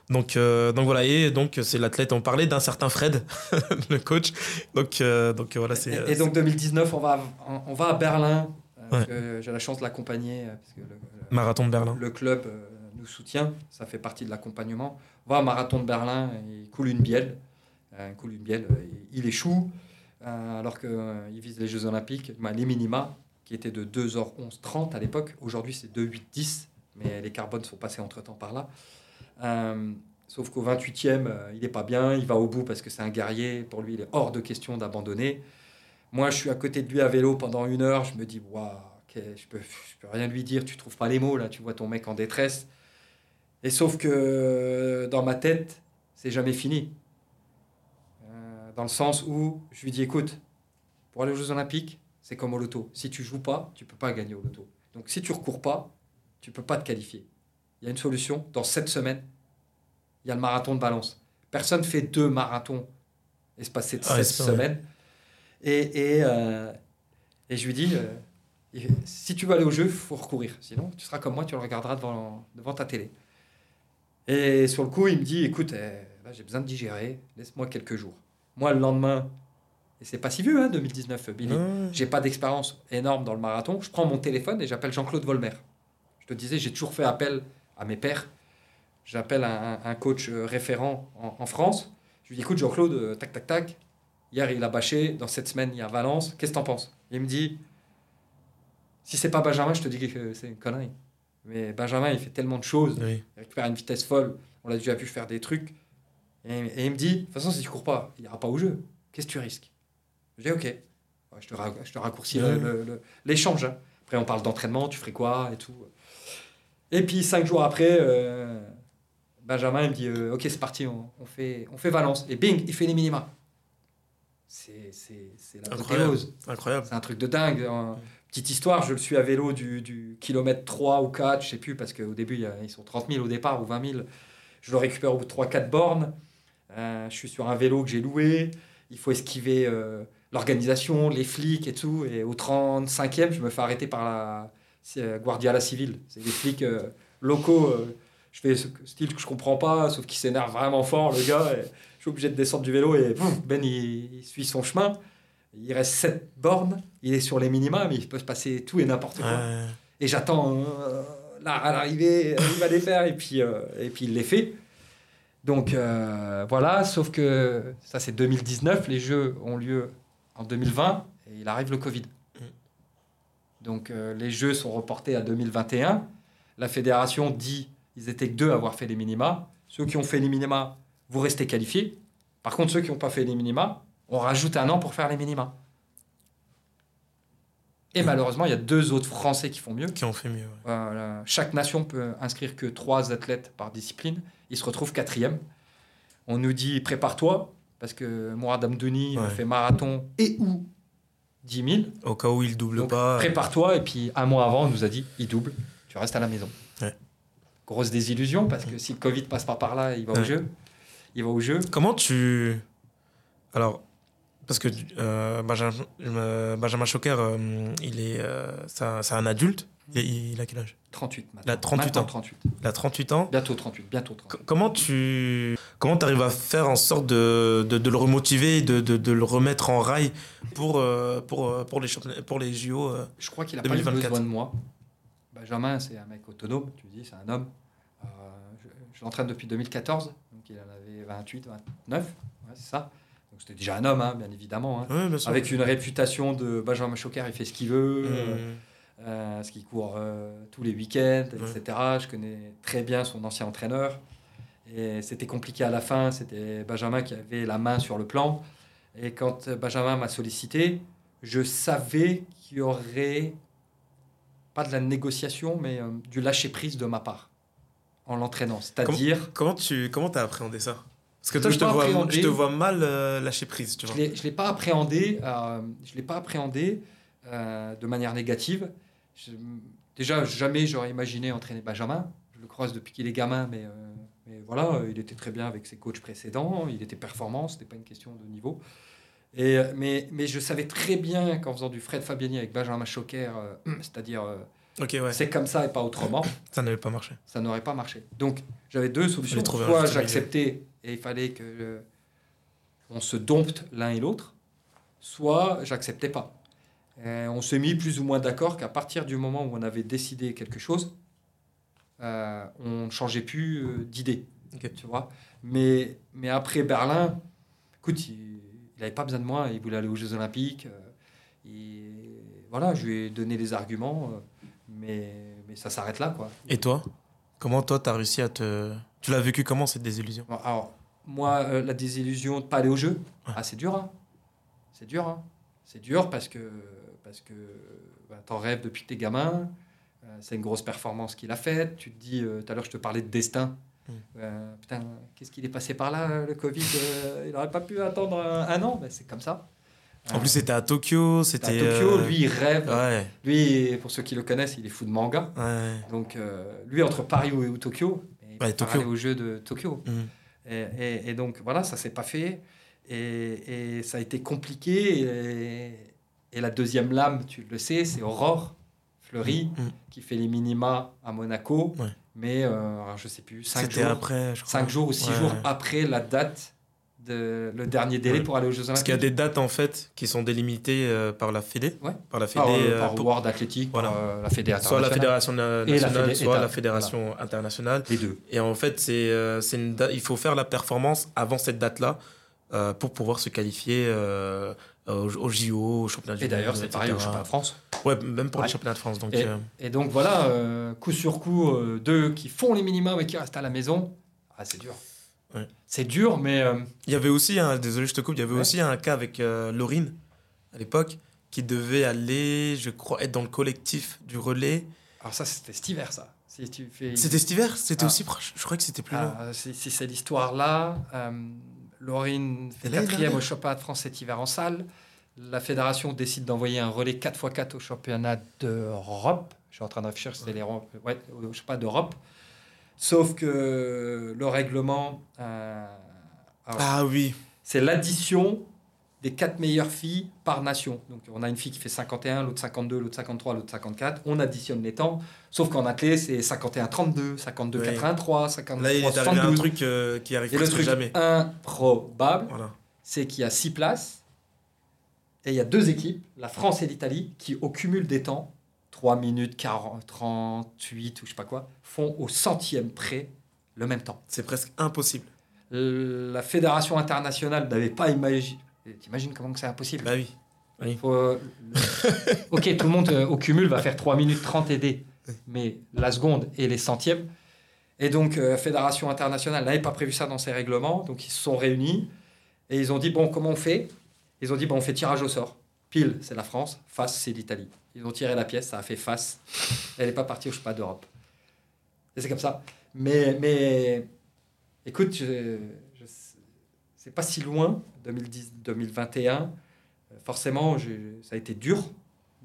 Donc, donc voilà, et donc c'est l'athlète. On parlait d'un certain Fred, le coach. Donc, donc voilà, c'est. Et, et donc 2019, on va, on va à Berlin. parce Ouais. que J'ai la chance de l'accompagner parce que le, le- marathon de Berlin. le club nous soutient. Ça fait partie de l'accompagnement. Va marathon de Berlin, il coule une bielle. Euh, il coule une bielle, euh, il échoue. euh, alors qu'il vise les Jeux Olympiques, bah, les minima, qui étaient de 2h11-30 à l'époque. Aujourd'hui, c'est 2h8-10, mais les carbones sont passés entre-temps par là. Sauf qu'au 28e, euh, il n'est pas bien, il va au bout parce que c'est un guerrier. Pour lui, il est hors de question d'abandonner. Moi, je suis à côté de lui à vélo pendant une heure. Je me dis, waouh, je peux, je peux rien lui dire. Tu trouves pas les mots là. Tu vois ton mec en détresse. Et sauf que euh, dans ma tête, c'est jamais fini. Euh, dans le sens où je lui dis, écoute, pour aller aux Jeux Olympiques, c'est comme au loto. Si tu joues pas, tu peux pas gagner au loto. Donc si tu recours pas, tu peux pas te qualifier. Il y a une solution. Dans sept semaines, il y a le marathon de Valence. Personne fait deux marathons espacés de Ah, semaines. Et, et, euh, et je lui dis, euh, si tu veux aller au jeu, il faut recourir. Sinon, tu seras comme moi, tu le regarderas devant, devant ta télé. Et sur le coup, il me dit, écoute, eh, là, j'ai besoin de digérer, laisse-moi quelques jours. Moi, le lendemain, et c'est pas si vieux, hein, 2019, Billy, Ouais. j'ai pas d'expérience énorme dans le marathon. Je prends mon téléphone et j'appelle Jean-Claude Volmer. Je te disais, j'ai toujours fait appel à mes pairs. J'appelle un, un coach euh, référent en, en France. Je lui dis, écoute, Jean-Claude, euh, tac, tac, tac. Hier, il a bâché. Dans cette semaine, il y a Valence. Qu'est-ce que t'en penses? Il me dit, si c'est pas Benjamin, je te dis que c'est une connerie. Mais Benjamin, il fait tellement de choses. Oui. Il récupère une vitesse folle. On l'a déjà vu faire des trucs. Et, et il me dit, de toute façon, si tu cours pas, il n'y aura pas au jeu. Qu'est-ce que tu risques? Je dis, ok. Je, te ra- je te raccourcis l'échange. hein. Après, on parle d'entraînement, tu ferais quoi et tout. Et puis, cinq jours après, euh, Benjamin, il me dit, euh, ok, c'est parti, on, on fait, on fait Valence. Et bing, il fait les minima. C'est la Incroyable. C'est un truc de dingue. En- Petite histoire, je le suis à vélo du, du kilomètre 3 ou 4, je sais plus, parce qu'au début, ils sont 30 000 au départ ou 20 000. Je le récupère au bout de 3-4 bornes. Euh, je suis sur un vélo que j'ai loué. Il faut esquiver euh, l'organisation, les flics et tout. Et au 35e, je me fais arrêter par la euh, Guardia la Civile. C'est des flics euh, locaux. euh, je fais ce style que je comprends pas, sauf qu'il s'énerve vraiment fort, le gars. et je suis obligé de descendre du vélo et pouf, Ben, il, il suit son chemin. Il reste 7 bornes, il est sur les minima, mais il peut se passer tout et n'importe quoi. Ouais. Et j'attends euh, là à l'arrivée, euh, il va les faire et puis, euh, et puis il les fait. Donc euh, voilà, sauf que ça c'est 2019, les Jeux ont lieu en 2020 et il arrive le Covid. Donc euh, les Jeux sont reportés à 2021. La fédération dit ils étaient que deux à avoir fait les minima. Ceux qui ont fait les minima, vous restez qualifiés. Par contre, ceux qui n'ont pas fait les minima, on rajoute un an pour faire les minima. Et malheureusement, il y a deux autres Français qui font mieux. Qui ont fait mieux. ouais. Voilà. Chaque nation peut inscrire que trois athlètes par discipline. Ils se retrouvent quatrième. On nous dit prépare-toi, parce que Mourad Amdouni Ouais. fait marathon et ou 10 000. Au cas où il double Donc, pas. euh, Prépare-toi, et puis un mois avant, on nous a dit il double, tu restes à la maison. Ouais. Grosse désillusion, parce que si le Covid passe pas par là, il va au jeu. Il va au jeu. Comment tu. Alors, parce que euh, Benjamin, euh, Choquer, euh, il est, euh, c'est un, adulte. Il, il a quel âge? 38 maintenant. Il a 38 Maintenant, ans. 38. Il a 38 ans. Bientôt 38, bientôt 38. C- Comment tu comment arrives à faire en sorte de, de, de le remotiver, de, de, le remettre en rail pour, pour, pour, les, pour les JO Je crois qu'il a pas eu 2024. besoin de moi. Benjamin, c'est un mec autonome, tu dis, c'est un homme. Je je l'entraîne depuis 2014, donc il en avait 28, 29, ouais, c'est ça. C'était déjà un homme, hein, bien évidemment. hein. bien. Avec une réputation de Benjamin Choquer, il fait ce qu'il veut, euh, Mmh. euh, ce qu'il court euh, tous les week-ends, etc. Je connais très bien son ancien entraîneur. Et c'était compliqué à la fin, c'était Benjamin qui avait la main sur le plan. Et quand Benjamin m'a sollicité, je savais qu'il y aurait pas de la négociation, mais euh, du lâcher prise de ma part en l'entraînant. C'est-à-dire. Comment tu comment as appréhendé ça? Parce que toi, je, te vois, je te vois mal euh, lâcher prise. Tu vois. Je ne l'ai pas appréhendé, euh, je l'ai pas appréhendé de manière négative. déjà, jamais j'aurais imaginé entraîner Benjamin. Je le croise depuis qu'il est gamin, mais, mais voilà, il était très bien avec ses coachs précédents. Il était performant, ce n'était pas une question de niveau. Et, mais, mais je savais très bien qu'en faisant du Fred Fabiani avec Benjamin Choquer, euh, c'est-à-dire euh, c'est comme ça et pas autrement. ça n'aurait pas marché. Ça n'aurait pas marché. Donc j'avais deux solutions. Soit j'acceptais et il fallait que euh, on se dompte l'un et l'autre, soit j'acceptais pas. on s'est mis plus ou moins d'accord qu'à partir du moment où on avait décidé quelque chose, on ne changeait plus d'idée. Tu vois mais, mais après Berlin, écoute, il n'avait pas besoin de moi, il voulait aller aux Jeux Olympiques. Euh, et voilà, je lui ai donné les arguments, euh, mais, mais ça s'arrête là. Quoi. Et toi? Comment toi, tu as réussi à te... Tu l'as vécu comment, cette désillusion? Alors, moi, euh, la désillusion de ne pas aller aux Jeux, ah, c'est dur. Hein. C'est dur. Hein. C'est dur parce que, parce que bah, tu en rêves depuis que tu es gamin. c'est une grosse performance qu'il a faite. Tu te dis, tout à l'heure, je te parlais de destin. Mm. Euh, putain, qu'est-ce qu'il est passé par là, le Covid euh, Il n'aurait pas pu attendre un, an, mais c'est comme ça. En plus, c'était à Tokyo. C'était à Tokyo, lui, il rêve. Lui, pour ceux qui le connaissent, il est fou de manga. Donc, euh, lui, entre Paris ou, Tokyo, il ouais, Tokyo. au jeu de Tokyo. Mm. Et, donc, voilà, ça s'est pas fait. Et, ça a été compliqué. Et, la deuxième lame, tu le sais, c'est Aurore Fleury, mm. qui fait les minima à Monaco mais euh, je sais plus, 5 jours, après, jours ou 6 jours après la date, de, le dernier délai pour aller aux Jeux Olympiques. Parce qu'il y a des dates en fait qui sont délimitées euh, par la Fédé, par la Fédé, par, euh, par World Athletic, voilà. par la Fédération soit la Fédération nationale, soit la Fédération internationale. Les deux. Et en fait, c'est, une il faut faire la performance avant cette date-là pour pouvoir se qualifier au, au, JO, au championnat du. Et d'ailleurs, c'est pareil au championnat de France. Ouais, même pour le championnat de France. Donc, et, euh, donc voilà, euh, coup sur coup, euh, deux qui font les minimums et qui restent à la maison. Ah, c'est dur. C'est dur, mais. Il y avait aussi, un, désolé, je te coupe, il y avait aussi un cas avec Laurine à l'époque qui devait aller, je crois, être dans le collectif du relais. Alors, ça, c'était cet hiver, ça. Si fais... C'était cet hiver C'était ah. aussi proche Je crois que c'était plus ah. Si, c'est l'histoire-là, Laurine fait quatrième au championnat de France cet hiver en salle. La fédération décide d'envoyer un relais 4x4 au championnat d'Europe. Je suis en train de réfléchir, c'était les ouais, au championnat d'Europe. Sauf que le règlement. Euh, ah oui. C'est l'addition des quatre meilleures filles par nation. Donc on a une fille qui fait 51, l'autre 52, l'autre 53, l'autre 54. On additionne les temps. Sauf qu'en athlée, c'est 51-32, 52-83, 53 Là, il est arrivé un truc euh, qui arrive Et le truc jamais. improbable, c'est qu'il y a 6 places et il y a deux équipes, la France et l'Italie, qui au cumul des temps, 3 minutes 40, 38 ou je sais pas quoi, font au centième près le même temps. C'est presque impossible. La fédération internationale n'avait pas imaginé T'imagines comment c'est impossible? Bah oui. Euh, ok, tout le monde euh, au cumul va faire 3 minutes 30 et mais la seconde et les centièmes. Et donc, euh, Fédération internationale n'avait pas prévu ça dans ses règlements, donc ils se sont réunis et ils ont dit bon, comment on fait? Ils ont dit bon, on fait tirage au sort. Pile, c'est la France, face, c'est l'Italie. Ils ont tiré la pièce, ça a fait face. Elle n'est pas partie au pas d'Europe. Et c'est comme ça. Mais, mais écoute, je, c'est pas si loin, 2010-2021. Euh, forcément, ça a été dur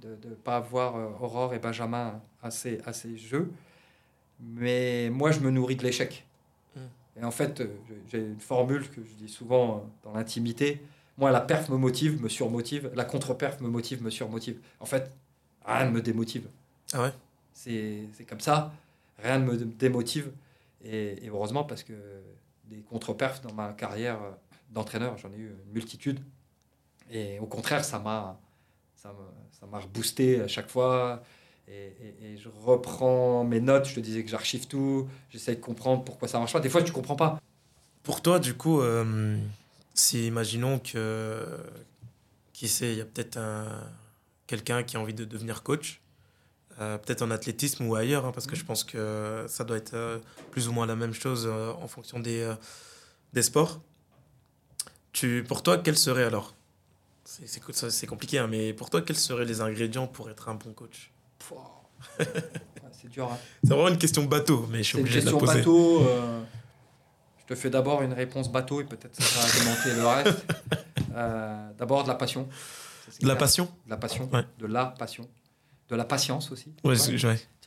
de ne pas avoir euh, Aurore et Benjamin à ces, à ces jeux. Mais moi, je me nourris de l'échec. Hmm. Et en fait, euh, j'ai une formule que je dis souvent dans l'intimité. Moi, la perf me motive, me surmotive. La contre-perf me motive, me surmotive. En fait, rien ne me démotive. Ah ouais C'est comme ça. Rien ne me démotive. Et, et heureusement, parce que des contre-perfs dans ma carrière d'entraîneurs, j'en ai eu une multitude. Et au contraire, ça m'a ça m'a reboosté à chaque fois. Et, et, je reprends mes notes, je te disais que j'archive tout, j'essaie de comprendre pourquoi ça marche pas. Des fois, tu comprends pas. Pour toi, du coup, euh, si imaginons que, qui sait, il y a peut-être un, quelqu'un qui a envie de devenir coach, euh, peut-être en athlétisme ou ailleurs, hein, parce que je pense que ça doit être euh, plus ou moins la même chose en fonction des, des sports. Tu, pour toi, quel serait alors C'est compliqué, hein, mais pour toi, quels seraient les ingrédients pour être un bon coach? C'est dur. hein. C'est vraiment une question bateau, mais je suis C'est une obligé de la question poser. bateau. euh, je te fais d'abord une réponse bateau et peut-être ça va argumenter le reste. Euh, d'abord de la passion. De la passion De la passion. Ouais. De la passion. De la patience aussi. Ouais. Tu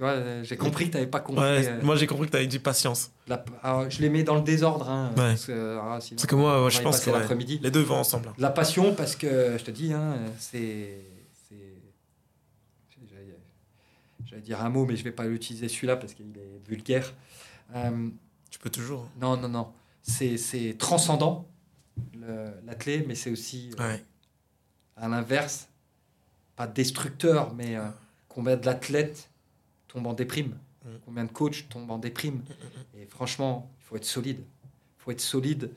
vois, euh, j'ai compris que tu n'avais pas compris. Ouais, euh, moi j'ai compris que tu avais dit patience. la- alors, je les mets dans le désordre. Hein, Ouais. parce que, ah, sinon, Parce que moi, je pense que l'après-midi. les deux vont ensemble. hein. La passion, parce que je te dis, hein, c'est. j'allais- dire un mot, mais je vais pas l'utiliser celui-là parce qu'il est vulgaire. Euh, Tu peux toujours. hein. non, non, non. C'est transcendant, l'athlète, mais c'est aussi, euh. À l'inverse, pas destructeur, mais euh, combien d'athlètes tombent en déprime Mm. Combien de coachs tombent en déprime Et franchement, il faut être solide. Il faut être solide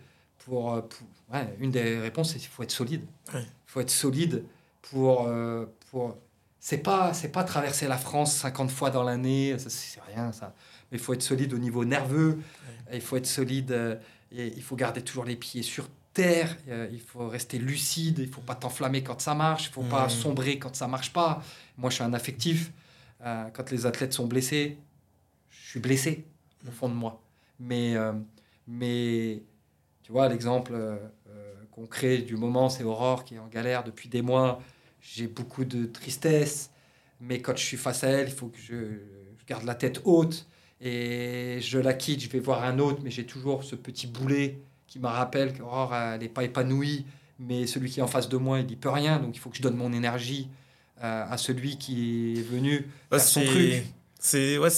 pour. euh, pour- ouais, une des réponses, c'est qu'il faut être solide. Il faut être solide pour. euh, pour c'est pas, c'est pas traverser la France 50 fois dans l'année, c'est rien ça. Mais il faut être solide au niveau nerveux, il faut être solide, euh, et il faut garder toujours les pieds sur il faut rester lucide, il faut pas t'enflammer quand ça marche, il faut pas Mm. sombrer quand ça marche pas. Moi, je suis un affectif. Euh, quand les athlètes sont blessés, je suis blessé au fond de moi. Mais, euh, mais tu vois, l'exemple euh, euh, concret du moment, c'est Aurore qui est en galère depuis des mois. J'ai beaucoup de tristesse, mais quand je suis face à elle, il faut que je, je garde la tête haute et je la quitte. Je vais voir un autre, mais j'ai toujours ce petit boulet qui me rappelle qu'Aurore, elle n'est pas épanouie, mais celui qui est en face de moi, il n'y peut rien. Donc il faut que je donne mon énergie euh, à celui qui est venu Ouais, faire son c'est- truc. C'est ouais,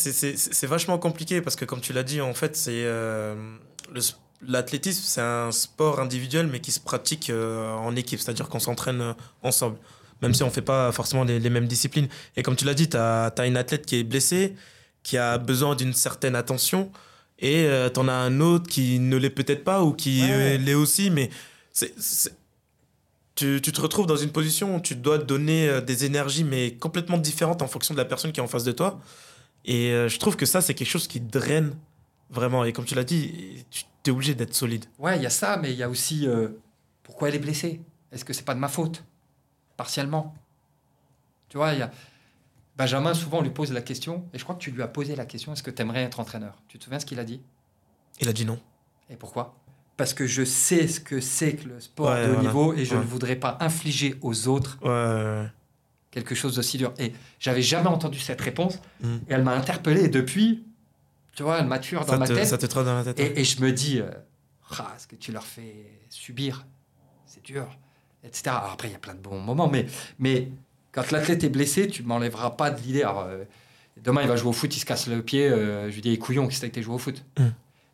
vachement compliqué parce que comme tu l'as dit, en fait, c'est euh, l'athlétisme, c'est un sport individuel mais qui se pratique euh, en équipe, c'est-à-dire qu'on s'entraîne ensemble, même si on fait pas forcément les, les mêmes disciplines. Et comme tu l'as dit, tu as, une athlète qui est blessée, qui a besoin d'une certaine attention, et tu en as un autre qui ne l'est peut-être pas ou qui Ouais. euh, l'est aussi, mais c'est c'est- tu, tu te retrouves dans une position où tu dois donner euh, des énergies, mais complètement différentes en fonction de la personne qui est en face de toi. Et euh, je trouve que ça, c'est quelque chose qui draine vraiment. Et comme tu l'as dit, tu es obligé d'être solide. Ouais, il y a ça, mais il y a aussi euh, pourquoi elle est blessée? Est-ce que c'est pas de ma faute? Partiellement. Tu vois, il y a Benjamin, souvent, on lui pose la question, et je crois que tu lui as posé la question est-ce que tu aimerais être entraîneur? Tu te souviens ce qu'il a dit? Il a dit non. Et pourquoi? Parce que je sais ce que c'est que le sport Ouais, de haut voilà. niveau et je Ouais. ne voudrais pas infliger aux autres Ouais, quelque chose d'aussi dur. Et j'avais jamais entendu cette réponse, Mm. et elle m'a interpellé, et depuis, tu vois, elle mature dans Ça ma te, tête. ça te trotte dans la tête. ouais. Et, et je me dis, euh, Ah, ce que tu leur fais subir, c'est dur, etc. Alors après, il y a plein de bons moments, mais, mais quand l'athlète est blessé, tu ne m'enlèveras pas de l'idée. Euh, demain, il va jouer au foot, il se casse le pied, euh, je lui dis, couillon, qu'est-ce que t'as été jouer au foot? Mm.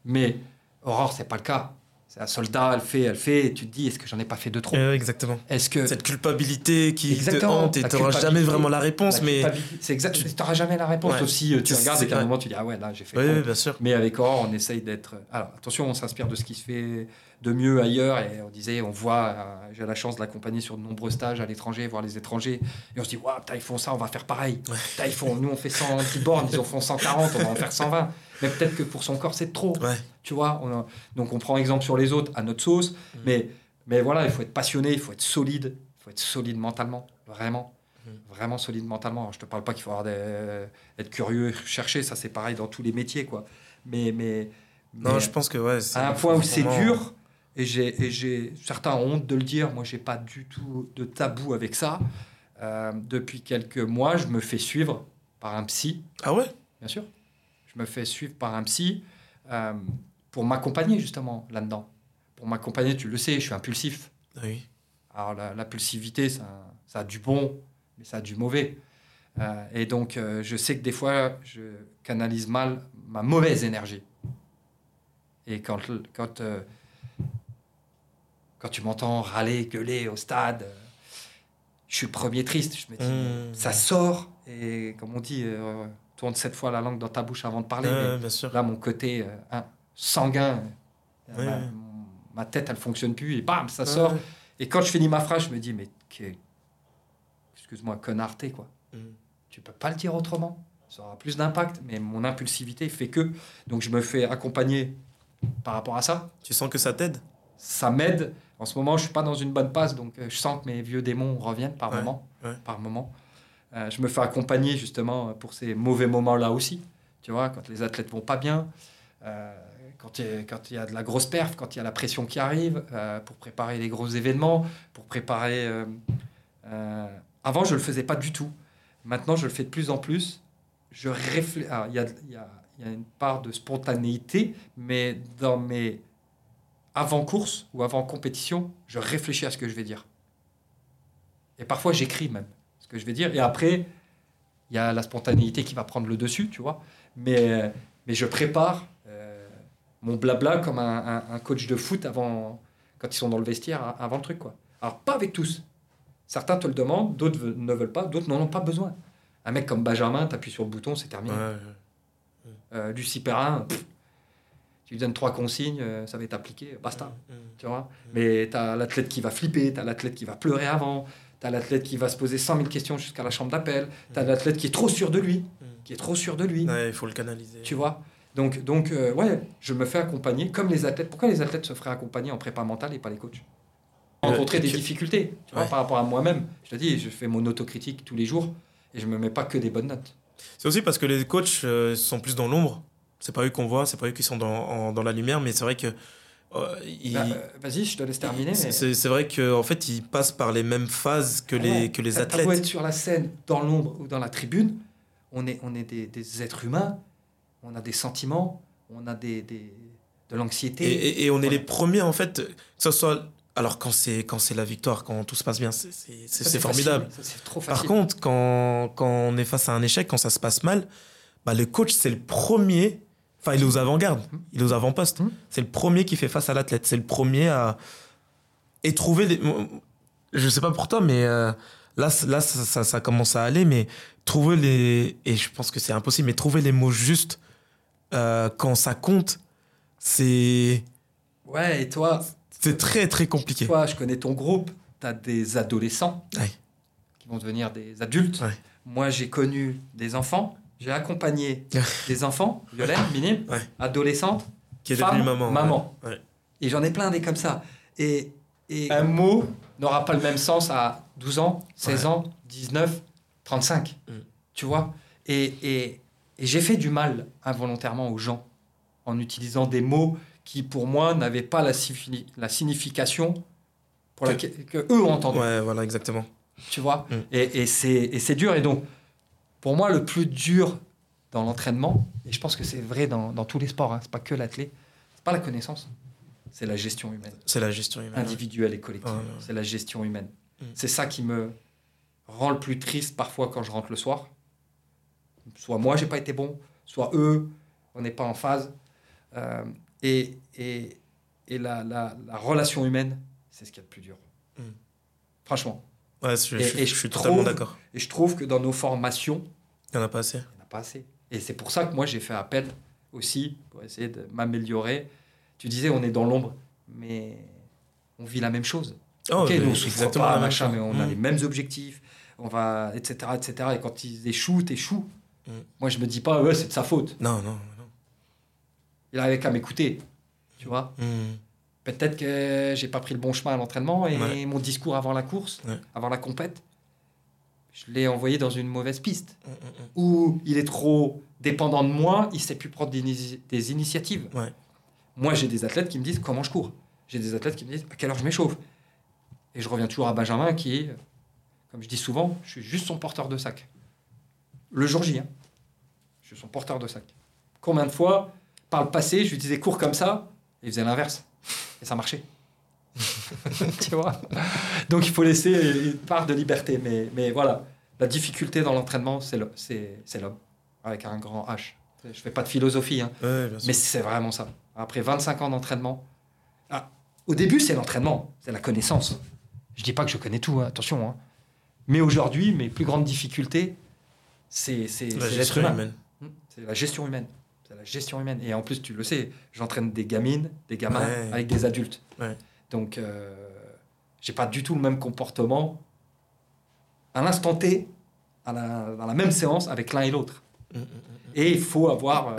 Mais Aurore, c'est pas le cas. Un soldat, elle fait, elle fait, et tu te dis, est-ce que j'en ai pas fait deux trop? Euh, exactement. Est-ce que. Cette culpabilité qui Exactement, te hante et n'auras jamais vraiment la réponse, la mais. C'est exact, tu n'auras jamais la réponse Ouais. aussi. euh, Tu regardes et qu'à un ouais. moment, tu dis, ah ouais, là, j'ai fait. Oui, bien sûr. Mais avec Aurore, on essaye d'être. Alors attention, on s'inspire de ce qui se fait de mieux ailleurs. Et on disait, on voit, euh, j'ai la chance de l'accompagner sur de nombreux stages à l'étranger, voir les étrangers. Et on se dit, waouh, putain, ils font ça, on va faire pareil. Putain, ils font, nous, on fait 110 bornes, ils en font 140, on va en faire 120. Mais peut-être que pour son corps, c'est trop. Ouais. Tu vois on a- Donc on prend exemple sur les autres à notre sauce. Mm. Mais, mais voilà, il faut être passionné, il faut être solide. Il faut être solide mentalement, vraiment. Mm. Vraiment solide mentalement. Alors, je te parle pas qu'il faut avoir des- être curieux, chercher, ça c'est pareil dans tous les métiers. quoi. Mais, mais, Non, mais je pense que ouais. à un point où c'est dur, et j'ai, et j'ai certains ont honte de le dire, moi j'ai pas du tout de tabou avec ça. Euh, depuis quelques mois, je me fais suivre par un psy, Ah ouais? Bien sûr. Je me fais suivre par un psy euh, pour m'accompagner justement là-dedans. Pour m'accompagner, tu le sais, je suis impulsif. Oui. Alors l'impulsivité, ça, ça a du bon, mais ça a du mauvais. Euh, et donc euh, je sais que des fois, je canalise mal ma mauvaise énergie. Et quand, quand, quand tu m'entends râler, gueuler au stade, je suis premier triste. Je me dis, Mmh. ça sort, et comme on dit, tourne sept fois la langue dans ta bouche avant de parler. mais- Ouais, bien sûr. Là, mon côté euh, hein, sanguin, euh, Ouais, ma, tête, elle fonctionne plus, et bam, ça sort. Ouais. Et quand je finis ma phrase, je me dis, mais que- excuse-moi, connarté, quoi. Mm. Tu peux pas le dire autrement. Ça aura plus d'impact, mais mon impulsivité fait que. Donc je me fais accompagner par rapport à ça. Tu sens que ça t'aide? Ça m'aide. En ce moment, je suis pas dans une bonne passe, donc euh, je sens que mes vieux démons reviennent par Ouais, moment. ouais. Par moment. Euh, je me fais accompagner justement pour ces mauvais moments-là aussi. Tu vois, quand les athlètes vont pas bien, euh, quand il y a- de la grosse perf, quand il y a la pression qui arrive, euh, pour préparer les gros événements, pour préparer. avant, je le faisais pas du tout. Maintenant, je le fais de plus en plus. Je réfléchis. Il y a, une part de spontanéité, mais dans mes avant-courses ou avant-compétition, je réfléchis à ce que je vais dire. Et parfois, j'écris même ce que je vais dire. Et après, il y a la spontanéité qui va prendre le dessus, tu vois. Mais, mais je prépare euh, mon blabla comme un, un- un coach de foot avant, quand ils sont dans le vestiaire, avant le truc, quoi. Alors, pas avec tous. Certains te le demandent, d'autres ne veulent pas, d'autres n'en ont pas besoin. Un mec comme Benjamin, t'appuies sur le bouton, c'est terminé. Ouais, ouais. Euh, Lucie Perrin, pff, tu lui donnes trois consignes, euh, ça va être appliqué, basta. Mm. Tu vois Mais tu as l'athlète qui va flipper, tu as l'athlète qui va pleurer avant, tu as l'athlète qui va se poser 100 000 questions jusqu'à la chambre d'appel, tu as l'athlète qui est trop sûr de lui, qui est trop sûr de lui. Ouais, il faut le canaliser. Tu vois? Donc, donc euh, ouais, je me fais accompagner comme les athlètes. Pourquoi les athlètes se feraient accompagner en prépa mentale et pas les coachs? Rencontrer Euh, des tu- difficultés tu vois, Ouais. par rapport à moi-même. Je te dis, je fais mon autocritique tous les jours et je me mets pas que des bonnes notes. C'est aussi parce que les coachs euh, sont plus dans l'ombre. C'est pas eux qu'on voit, c'est pas eux qui sont dans, en- dans la lumière, mais c'est vrai que. Euh, Bah, euh, Vas-y, je te laisse terminer. c'est- mais- c'est vrai qu'en en fait, ils passent par les mêmes phases que les, Ouais, que les athlètes. être sur la scène, dans l'ombre ou dans la tribune, on est, on est des, des êtres humains, on a des sentiments, on a des, des- de l'anxiété. et- et on est les premiers, en fait, que ce soit. Alors, quand c'est quand c'est la victoire, quand tout se passe bien, c'est facile, formidable. Par contre, quand, quand on est face à un échec, quand ça se passe mal, bah, le coach, c'est le premier. Enfin, il est aux avant-gardes, il est aux avant-postes. Mhm. C'est le premier qui fait face à l'athlète. C'est le premier à. Et trouver des. Je sais pas pour toi, mais euh, là, là ça, ça- ça commence à aller, mais trouver les. Et je pense que c'est impossible, mais trouver les mots justes euh, quand ça compte, c'est. Ouais, et toi, C'est très, très compliqué. toi, je connais ton groupe, tu as des adolescents Ouais. qui vont devenir des adultes. Ouais. Moi, j'ai connu des enfants, j'ai accompagné des enfants, Violaine, Minime, Ouais. adolescentes, Qui est femme, devenue maman. ouais. maman. Ouais. Et j'en ai plein des comme ça. Et, et un mot n'aura pas le même sens à 12 ans, 16 Ouais. ans, 19, 35. Mm. Tu vois? Et, et, et j'ai fait du mal involontairement aux gens en utilisant des mots qui, pour moi, n'avaient pas la, signi- la signification pour Que- laquelle que eux ont entendu. Ouais, voilà, exactement. Tu vois? Mm. Et, et c'est et c'est dur. Et donc, pour moi, le plus dur dans l'entraînement, et je pense que c'est vrai dans, dans tous les sports, hein, c'est pas que l'athlète, c'est pas la connaissance, c'est la gestion humaine C'est la gestion humaine. individuelle et collective. C'est la gestion humaine. Mm. C'est ça qui me rend le plus triste parfois quand je rentre le soir. Soit moi, j'ai pas été bon, soit eux, on n'est pas en phase. Euh, et et, et la, la, la relation humaine, c'est ce qu'il y a de plus dur. Mm. Franchement. Ouais, je, Et- je- je je suis totalement d'accord. Et je trouve que dans nos formations, Il n'y en a pas assez. il n'y en a pas assez. Et c'est pour ça que moi, j'ai fait appel aussi pour essayer de m'améliorer. Tu disais, on est dans l'ombre, mais on vit la même chose. Oh, ok, nous, on souffre pas, machin, mais on a Mm. les mêmes objectifs, on va, etc., etc. Et quand ils échouent, t'échoues. Mm. Moi, je me dis pas, ouais, c'est de sa faute. Non, non, non. Il avait qu'à m'écouter, tu vois. Mm. Peut-être que j'ai pas pris le bon chemin à l'entraînement et Ouais. mon discours avant la course, Ouais. avant la compète, je l'ai envoyé dans une mauvaise piste. Mm, mm, mm. Ou il est trop dépendant de moi, il sait plus prendre des, ini- des initiatives. Ouais. Moi, j'ai des athlètes qui me disent comment je cours. J'ai des athlètes qui me disent à quelle heure je m'échauffe. Et je reviens toujours à Benjamin qui est, comme je dis souvent, je suis juste son porteur de sac. Le jour J, hein. je suis son porteur de sac. Combien de fois, par le passé, je lui disais cours comme ça, et il faisait l'inverse. Et ça marchait. tu vois Donc il faut laisser une part de liberté. Mais, mais voilà, la difficulté dans l'entraînement, c'est le- l'homme, avec un grand H. Je fais pas de philosophie, hein. Ouais. Mais c'est vraiment ça. Après 25 ans d'entraînement, ah, au début, c'est l'entraînement, c'est la connaissance. Je dis pas que je connais tout, hein, attention. hein. Mais aujourd'hui, mes plus grandes difficultés, c'est l'être gestion humain. humaine. Hmm, C'est la gestion humaine. C'est la gestion humaine. Et en plus, tu le sais, j'entraîne des gamines, des gamins Ouais. avec des adultes. Ouais. Donc, euh, j'ai pas du tout le même comportement à l'instant T, à la- dans la même séance avec l'un et l'autre. Mm, mm, mm. Et il faut avoir euh,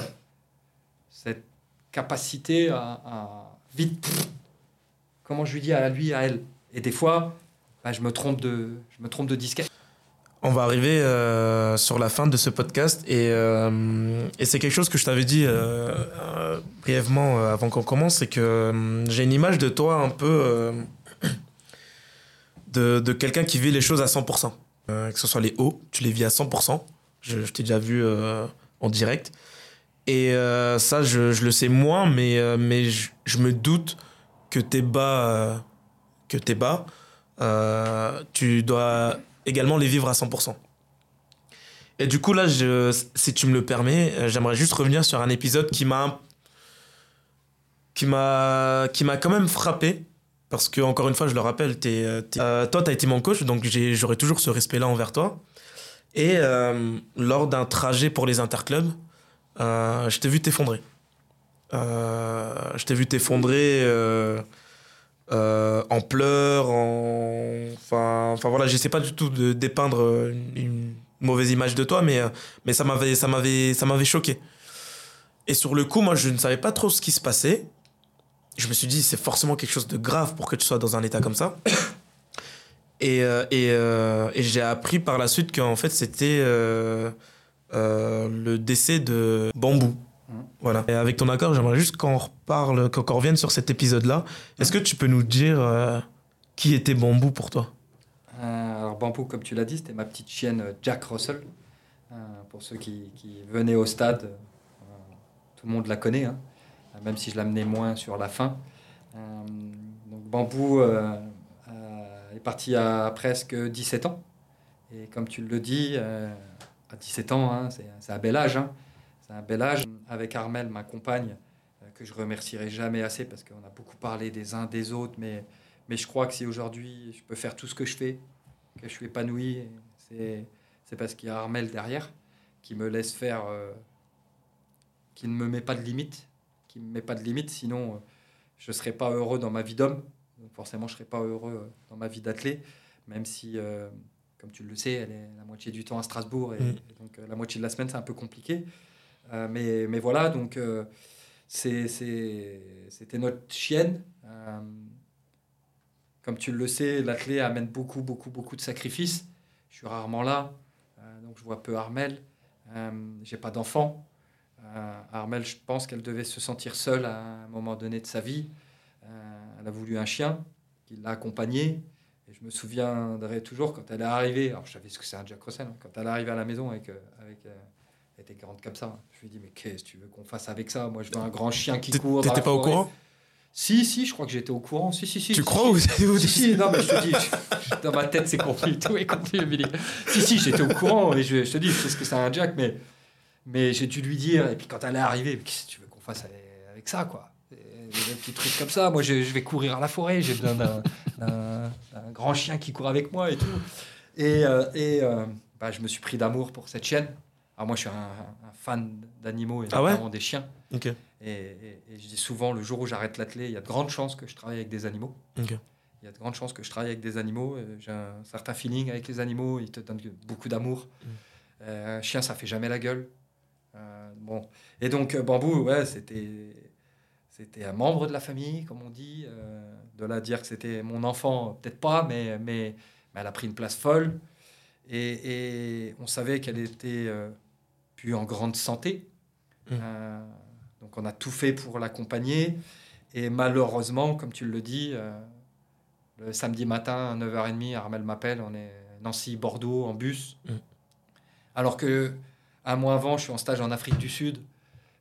cette capacité à, à vite pff, comment je lui dis à lui, à elle. Et des fois, bah, je me trompe de, je me trompe de disquette. On va arriver euh, sur la fin de ce podcast et, euh, et c'est quelque chose que je t'avais dit euh, brièvement avant qu'on commence, c'est que j'ai une image de toi un peu de, quelqu'un qui vit les choses à 100%. Euh, que ce soit les hauts, tu les vis à 100%. Je, t'ai déjà vu en direct. Et ça, je, le sais moins, mais, je, je me doute que tes bas, que tes bas tu dois également les vivre à 100%. Et du coup, là, si tu me le permets, euh, j'aimerais juste revenir sur un épisode qui m'a qui m'a qui m'a quand même frappé parce que encore une fois, je le rappelle, t'es, euh, t'es- euh, toi, tu as été mon coach, donc j'ai- j'aurai toujours ce respect-là envers toi. Et euh, lors d'un trajet pour les interclubs, euh, je t'ai vu t'effondrer. Je t'ai vu t'effondrer euh, en pleurs, en... Enfin, enfin voilà, j'essaie pas du tout de dépeindre une, mauvaise image de toi, mais, euh, mais ça m'avait ça m'avait ça m'avait choqué. Et sur le coup, moi, je ne savais pas trop ce qui se passait. Je me suis dit, c'est forcément quelque chose de grave pour que tu sois dans un état comme ça. Et, euh, et, j'ai appris par la suite qu'en fait, c'était le décès de Bambou. Voilà. Et avec ton accord, j'aimerais juste qu'on reparle, qu'on revienne sur cet épisode-là. Est-ce que tu peux nous dire euh, qui était Bambou pour toi? Euh, alors Bambou, comme tu l'as dit, c'était ma petite chienne euh, Jack Russell. Pour ceux qui, qui venaient au stade, tout le monde la connaît, hein, même si je l'amenais moins sur la fin. Donc Bambou est parti à presque 17 ans. Et comme tu le dis, à 17 ans, hein, c'est c'est un bel âge. hein. C'est un bel âge. Avec Armel, ma compagne, euh, que je remercierai jamais assez parce qu'on a beaucoup parlé des uns des autres, mais mais je crois que si aujourd'hui je peux faire tout ce que je fais, que je suis épanoui, c'est, c'est parce qu'il y a Armel derrière qui me laisse faire, euh, qui ne me met pas de limite, qui me met pas de limite, sinon euh, je ne serais pas heureux dans ma vie d'homme. Forcément, je ne serais pas heureux dans ma vie d'athlète, même si, euh, comme tu le sais, elle est la moitié du temps à Strasbourg et, Mm. et donc la moitié de la semaine, c'est un peu compliqué. Euh, mais, mais voilà, donc euh, c'était notre chienne. Euh, comme tu le sais, l'athlète amène beaucoup, beaucoup, beaucoup de sacrifices. Je suis rarement là, euh, donc je vois peu Armel. J'ai pas d'enfant. Armel, je pense qu'elle devait se sentir seule à un moment donné de sa vie. Elle a voulu un chien qui l'a accompagnée. Et je me souviendrai toujours quand elle est arrivée. Alors, je savais ce que c'est un Jack Russell. hein, quand elle est arrivée à la maison avec. Était grande comme ça. Je lui ai dit, mais qu'est-ce que tu veux qu'on fasse avec ça? Moi, je veux un grand chien qui court. T'étais pas au courant? Si, si, je crois que j'étais au courant. Si, si, si. Tu si, crois si. ou Si, si, non, mais je te dis, je- dans ma tête, c'est confus, tout est confus, Émilie. Si, si, j'étais au courant, et je, je te dis, je sais ce que c'est un Jack, mais, mais j'ai dû lui dire, et puis quand elle est arrivée, qu'est-ce que tu veux qu'on fasse avec, ça, quoi? Des petits trucs comme ça, moi, je, je vais courir à la forêt, j'ai besoin d'un grand chien qui court avec moi et tout. Et, euh, et euh, bah, je me suis pris d'amour pour cette chienne. Alors, moi, je suis un, un fan d'animaux et Ah ouais notamment des chiens. Et, et- et je dis souvent, le jour où j'arrête l'athlète, il y a de grandes chances que je travaille avec des animaux. Il y a de grandes chances que je travaille avec des animaux. euh, J'ai un certain feeling avec les animaux. Ils te donnent beaucoup d'amour. Mm. Euh, un chien, ça fait jamais la gueule. Euh, bon. Et donc, Bambou, ouais, c'était, c'était un membre de la famille, comme on dit. Euh, de là à dire que c'était mon enfant, peut-être pas, mais, mais, mais elle a pris une place folle. Et, et on savait qu'elle était euh, plus en grande santé. Mm. Euh, donc, on a tout fait pour l'accompagner. Et malheureusement, comme tu le dis, euh, le samedi matin, à 9h30, Armel m'appelle, on est Nancy-Bordeaux en bus. Mm. Alors que un mois avant, je suis en stage en Afrique du Sud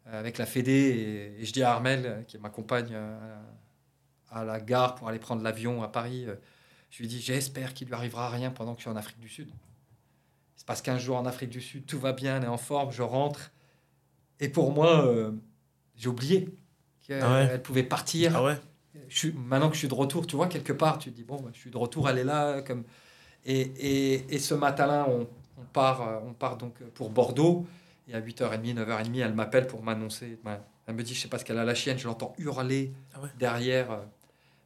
euh, avec la Fédé et, et je dis à Armel, qui m'accompagne euh, à la gare pour aller prendre l'avion à Paris, je lui dis j'espère qu'il lui arrivera rien pendant que je suis en Afrique du Sud. Passe 15 jours en Afrique du Sud, tout va bien, elle est en forme, je rentre. Et pour moi, euh, j'ai oublié qu'elle Ah ouais. pouvait partir Ah ouais je suis, maintenant que je suis de retour, tu vois, quelque part, tu te dis, bon, bah, je suis de retour, elle est là. Comme... Et, et, et ce matin-là, on, on, part, euh, on part donc pour Bordeaux. Et à 8h30, 9h30, elle m'appelle pour m'annoncer. Ouais, Elle me dit, je sais pas ce qu'elle a la chienne, je l'entends hurler Ah ouais. derrière. euh.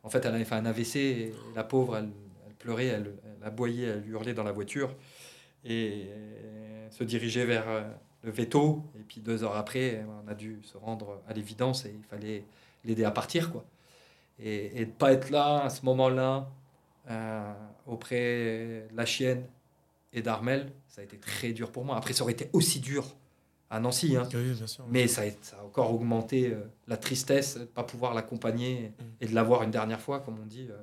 En fait, elle avait fait un AVC et la pauvre, elle, elle pleurait, elle, elle aboyait, elle hurlait dans la voiture. Et elle se dirigeait vers euh, le veto. Et puis deux heures après, on a dû se rendre à l'évidence et il fallait l'aider à partir, quoi. Et, et de pas être là à ce moment-là euh, auprès de la chienne et d'Armel, ça a été très dur pour moi. Après, ça aurait été aussi dur à Nancy. Hein. Oui, bien sûr. Mais ça a, ça a encore augmenté euh, la tristesse de ne pas pouvoir l'accompagner et de l'avoir une dernière fois, comme on dit. euh,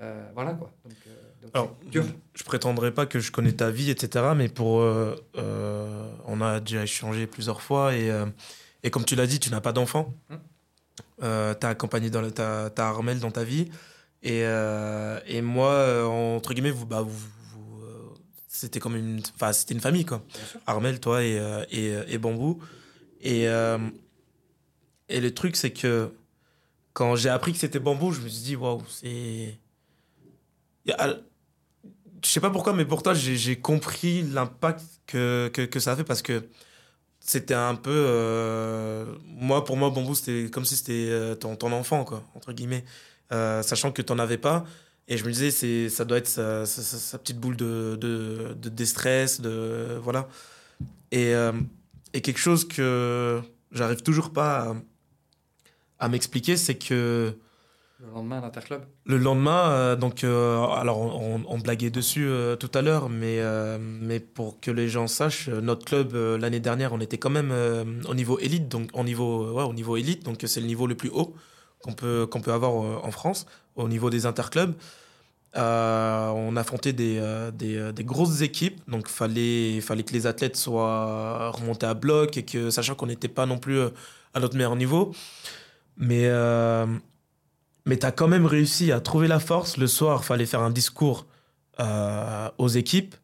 euh, voilà quoi. Donc, euh, donc Alors, dur. je prétendrai pas que je connais ta vie, etc. Mais pour, euh, euh, on a déjà échangé plusieurs fois et, euh, et comme tu l'as dit, tu n'as pas d'enfant. Hmm. Euh, t'as accompagné dans le, Armel dans ta vie et, et moi entre guillemets vous, bah, vous, vous, c'était comme une, enfin c'était une famille quoi. Armel, toi et, et, et Bambou. Et, et le truc, c'est que quand j'ai appris que c'était Bambou, je me suis dit, waouh, c'est. Je sais pas pourquoi, mais pour toi, j'ai compris l'impact que, que, ça a fait parce que c'était un peu. euh, Moi, pour moi, Bambou, c'était comme si c'était euh, ton, ton enfant, quoi, entre guillemets. Euh, sachant que t'en avais pas. Et je me disais, c'est, ça doit être sa, petite boule de, de, de déstress, de. Voilà. Et, et quelque chose que j'arrive toujours pas à m'expliquer, c'est que Le lendemain, l'Interclub. le lendemain, euh, donc, euh, alors on, blaguait dessus euh, tout à l'heure, mais, mais pour que les gens sachent, notre club l'année dernière, on était quand même au niveau élite, donc au niveau, ouais, au niveau élite, donc c'est le niveau le plus haut qu'on peut, qu'on peut avoir en France, au niveau des interclubs. On affrontait des, des, des grosses équipes, donc fallait fallait que les athlètes soient remontés à bloc et que sachant qu'on n'était pas non plus à notre meilleur niveau, mais mais tu as quand même réussi à trouver la force. Le soir, fallait faire un discours euh, aux équipes.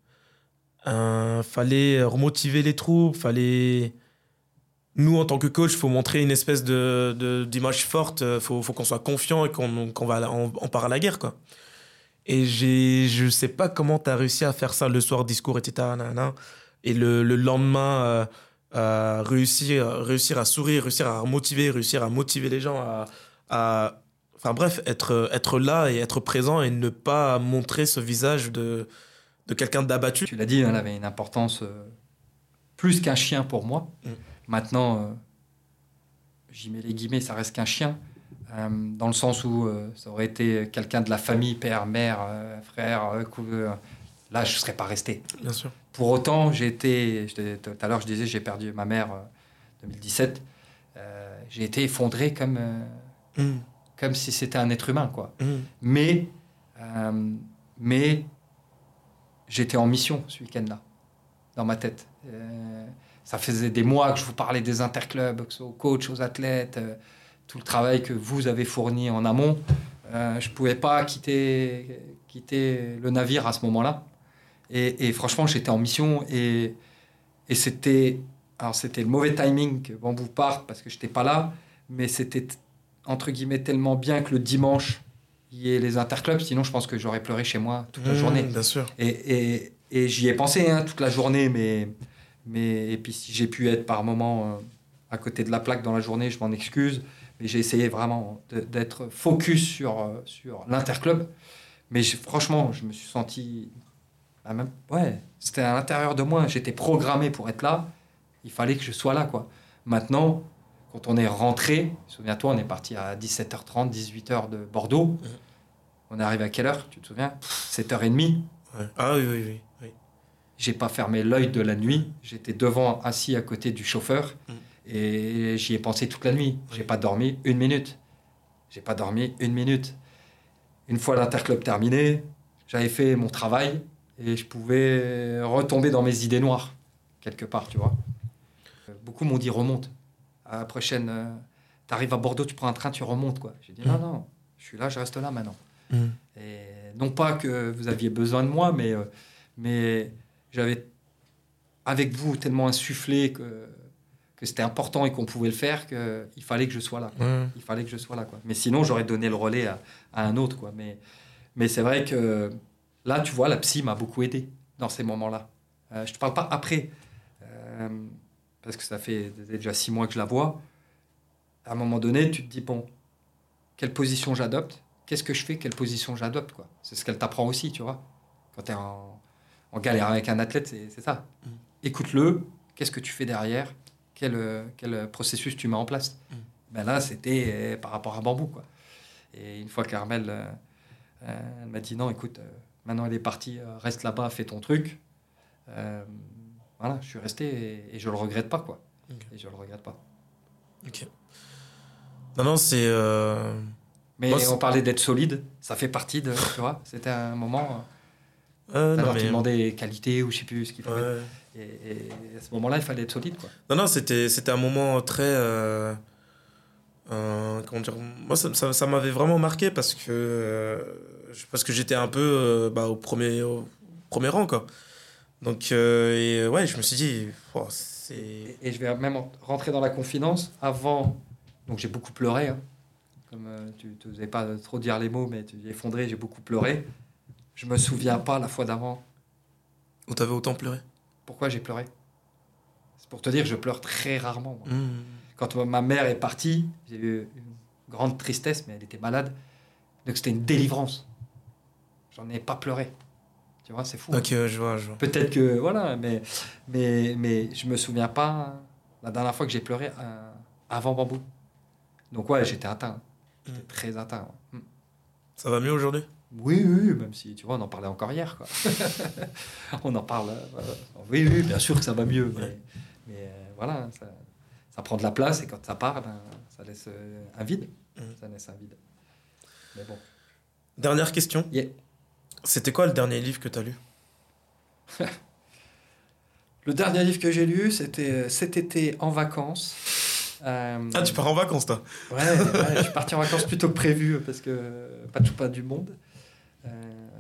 Euh, fallait remotiver les troupes. Fallait. Nous, en tant que coach, faut montrer une espèce de, d'image forte. Il faut, faut qu'on soit confiant et qu'on, qu'on va, on, part à la guerre. Quoi. Et j'ai, je sais pas comment tu as réussi à faire ça le soir, discours, etc. nanana. Et le, le lendemain, euh, euh, réussir, réussir à sourire, réussir à motiver, réussir à motiver les gens à Enfin bref, être, être là et être présent et ne pas montrer ce visage de, de quelqu'un d'abattu. Tu l'as dit, hein, elle avait une importance euh, plus qu'un chien pour moi. Mm. Maintenant, euh, j'y mets les guillemets, ça reste qu'un chien. euh, dans le sens où ça aurait été quelqu'un de la famille, père, mère, frère, cou- euh, là, je ne serais pas resté. Bien sûr. Pour autant, j'ai été, tout à l'heure, je disais, j'ai perdu ma mère en 2017. Euh, j'ai été effondré comme, Mmh, comme si c'était un être humain, quoi. mmh, Mais, euh, mais j'étais en mission ce week-end-là, dans ma tête. Euh, ça faisait des mois que je vous parlais des interclubs, que ce soit aux coachs, aux athlètes, euh, tout le travail que vous avez fourni en amont. Je ne pouvais pas quitter, quitter le navire à ce moment-là. Et, et franchement, j'étais en mission et, et c'était, alors c'était le mauvais timing que Bambou parte parce que je n'étais pas là, mais c'était entre guillemets tellement bien que le dimanche il y ait les interclubs, sinon je pense que j'aurais pleuré chez moi toute la mmh, journée. Bien sûr. Et, et, et j'y ai pensé hein, toute la journée, mais, mais et puis si j'ai pu être par moment euh, à côté de la plaque dans la journée, je m'en excuse. Mais j'ai essayé vraiment d'être focus sur, euh, sur l'interclub. Mais franchement, je me suis senti. ah, même, ouais, c'était à l'intérieur de moi. J'étais programmé pour être là. Il fallait que je sois là, quoi. Maintenant, quand on est rentré, souviens-toi, on est parti à 17h30, 18h de Bordeaux. On est arrivé à quelle heure Tu te souviens? 7h30. Ouais. Ah oui, oui, oui. oui. J'ai pas fermé l'œil de la nuit. J'étais devant, assis à côté du chauffeur. Mm. Et j'y ai pensé toute la nuit. J'ai Oui. pas dormi une minute. J'ai pas dormi une minute. Une fois l'interclub terminé, j'avais fait mon travail et je pouvais retomber dans mes idées noires, quelque part, tu vois. Euh, Beaucoup m'ont dit remonte. À la prochaine, tu arrives à Bordeaux, tu prends un train, tu remontes, quoi. J'ai dit Mm. non, non, je suis là, je reste là maintenant. Mmh. Et non pas que vous aviez besoin de moi, mais, euh, mais j'avais, avec vous, tellement insufflé que, que c'était important et qu'on pouvait le faire qu'il fallait que je sois là. quoi. Ouais. Il fallait que je sois là. Quoi. Mais sinon, j'aurais donné le relais à, à un autre. Quoi. Mais, mais c'est vrai que là, tu vois, la psy m'a beaucoup aidé dans ces moments-là. Euh, je ne te parle pas après, euh, parce que ça fait déjà six mois que je la vois. À un moment donné, tu te dis, bon, quelle position j'adopte? Qu'est-ce que je fais? Quelle position j'adopte quoi? C'est ce qu'elle t'apprend aussi, tu vois. Quand tu es en, en galère avec un athlète, c'est c'est ça. Mm. Écoute-le, qu'est-ce que tu fais derrière? Quel, quel processus tu mets en place? Mm. ben Là, c'était euh, par rapport à Bambou. Quoi. Et une fois qu'Armel euh, euh, m'a dit non, écoute, euh, maintenant elle est partie, euh, reste là-bas, fais ton truc. Euh, voilà, je suis resté et, et je le regrette pas, quoi. Ok. Et je le regrette pas. Ok. Non, non, c'est. euh, Mais Moi, on parlait d'être solide, ça fait partie de, tu vois, c'était un moment. euh, non, alors tu mais- demandais les qualités ou je sais plus ce qu'il fallait. Ouais. Et, et à ce moment-là, il fallait être solide, quoi. Non, non, c'était, c'était un moment très. euh, euh, comment dire Moi, ça, ça, ça m'avait vraiment marqué parce que, euh, parce que j'étais un peu euh, bah, au, premier, au premier rang, quoi. Donc, euh, et euh, ouais, je me suis dit, oh, c'est. Et, et je vais même rentrer dans la confidence. Avant, donc j'ai beaucoup pleuré. hein. Comme euh, tu ne faisais pas trop dire les mots, mais tu es effondré, j'ai beaucoup pleuré. Je me souviens pas la fois d'avant Où t'avais autant pleuré? Pourquoi j'ai pleuré? C'est pour te dire, je pleure très rarement. moi. Mmh. Quand ma mère est partie, j'ai eu une grande tristesse, mais elle était malade. Donc c'était une délivrance. J'en ai pas pleuré. Tu vois, c'est fou. hein. Ok, ouais, je vois, je vois. Peut-être que voilà, mais mais mais je me souviens pas la dernière fois que j'ai pleuré euh, avant bambou. Donc ouais, j'étais atteint, j'étais Mm. très atteint. ouais. Mm. Ça va mieux aujourd'hui? Oui, oui, même si tu vois, on en parlait encore hier, quoi. on en parle. euh, oui, oui, bien sûr que ça va mieux, mais, mais, euh, voilà, ça, ça prend de la place et quand ça part, ben, ça laisse un vide. Mm. Ça laisse un vide. Mais bon. Dernière question. Yeah. C'était quoi le dernier livre que t'as lu? Le dernier livre que j'ai lu, c'était euh, cet été en vacances. Euh, Ah, tu pars en vacances, toi? Ouais, ouais, je suis parti en vacances plus tôt que prévu parce que pas tout pas du monde. Euh,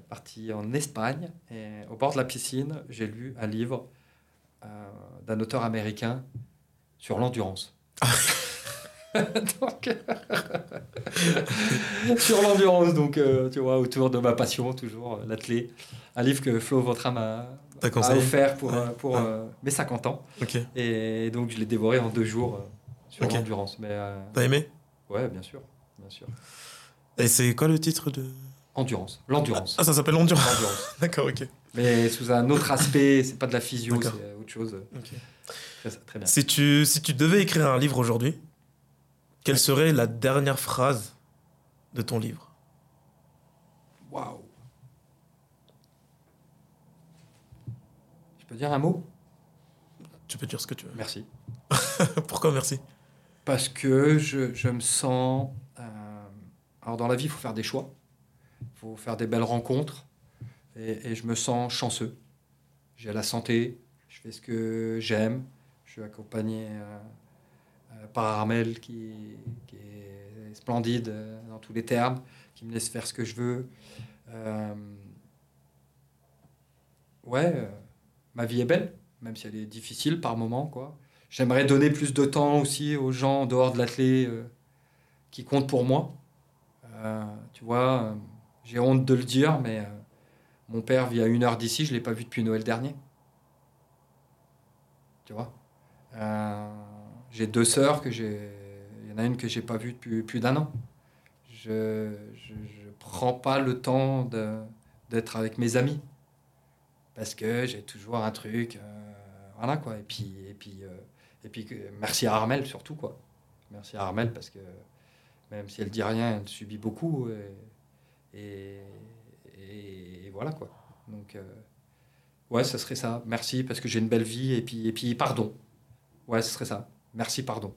parti en Espagne et au bord de la piscine, j'ai lu un livre euh, d'un auteur américain sur l'endurance. Donc, sur l'endurance, donc euh, tu vois, autour de ma passion, toujours euh, l'athlé. Un livre que Flo Vautrin m'a offert pour, Ouais. euh, pour Ouais. euh, mes 50 ans. Et donc je l'ai dévoré en deux jours euh, sur l'endurance. Mais euh, T'as aimé? Ouais, bien sûr, bien sûr. Et c'est quoi le titre de? Endurance, l'endurance. Ah, ça s'appelle Endurance. L'endurance. D'accord, ok. Mais sous un autre aspect, c'est pas de la physio, c'est autre chose. Ok. Très, très bien. Si tu, si tu devais écrire un livre aujourd'hui, quelle serait la dernière phrase de ton livre? Waouh. Je peux dire un mot? Tu peux dire ce que tu veux. Merci. Pourquoi merci? Parce que je, je me sens. euh, alors, dans la vie, il faut faire des choix. Il faut faire des belles rencontres. Et, et je me sens chanceux. J'ai la santé. Je fais ce que j'aime. Je suis accompagné euh, euh, par Armel, qui, est splendide euh, dans tous les termes, qui me laisse faire ce que je veux. Euh, ouais, euh, ma vie est belle, même si elle est difficile par moments. J'aimerais donner plus de temps aussi aux gens en dehors de l'athlé euh, qui comptent pour moi. Euh, tu vois, euh, j'ai honte de le dire, mais euh, mon père vit à une heure d'ici, je ne l'ai pas vu depuis Noël dernier. Tu vois? Euh, J'ai deux sœurs que j'ai. Il y en a une que j'ai pas vue depuis plus d'un an. Je ne prends pas le temps d'être avec mes amis parce que j'ai toujours un truc. euh, voilà quoi. Et puis, et puis, euh, et puis merci à Armel surtout quoi. Merci à Armel parce que même si elle dit rien, elle subit beaucoup. Et, et, voilà quoi. Donc, euh, ouais, ce serait ça. Merci parce que j'ai une belle vie. Et puis, et puis pardon. Ouais, ce serait ça. Merci, pardon.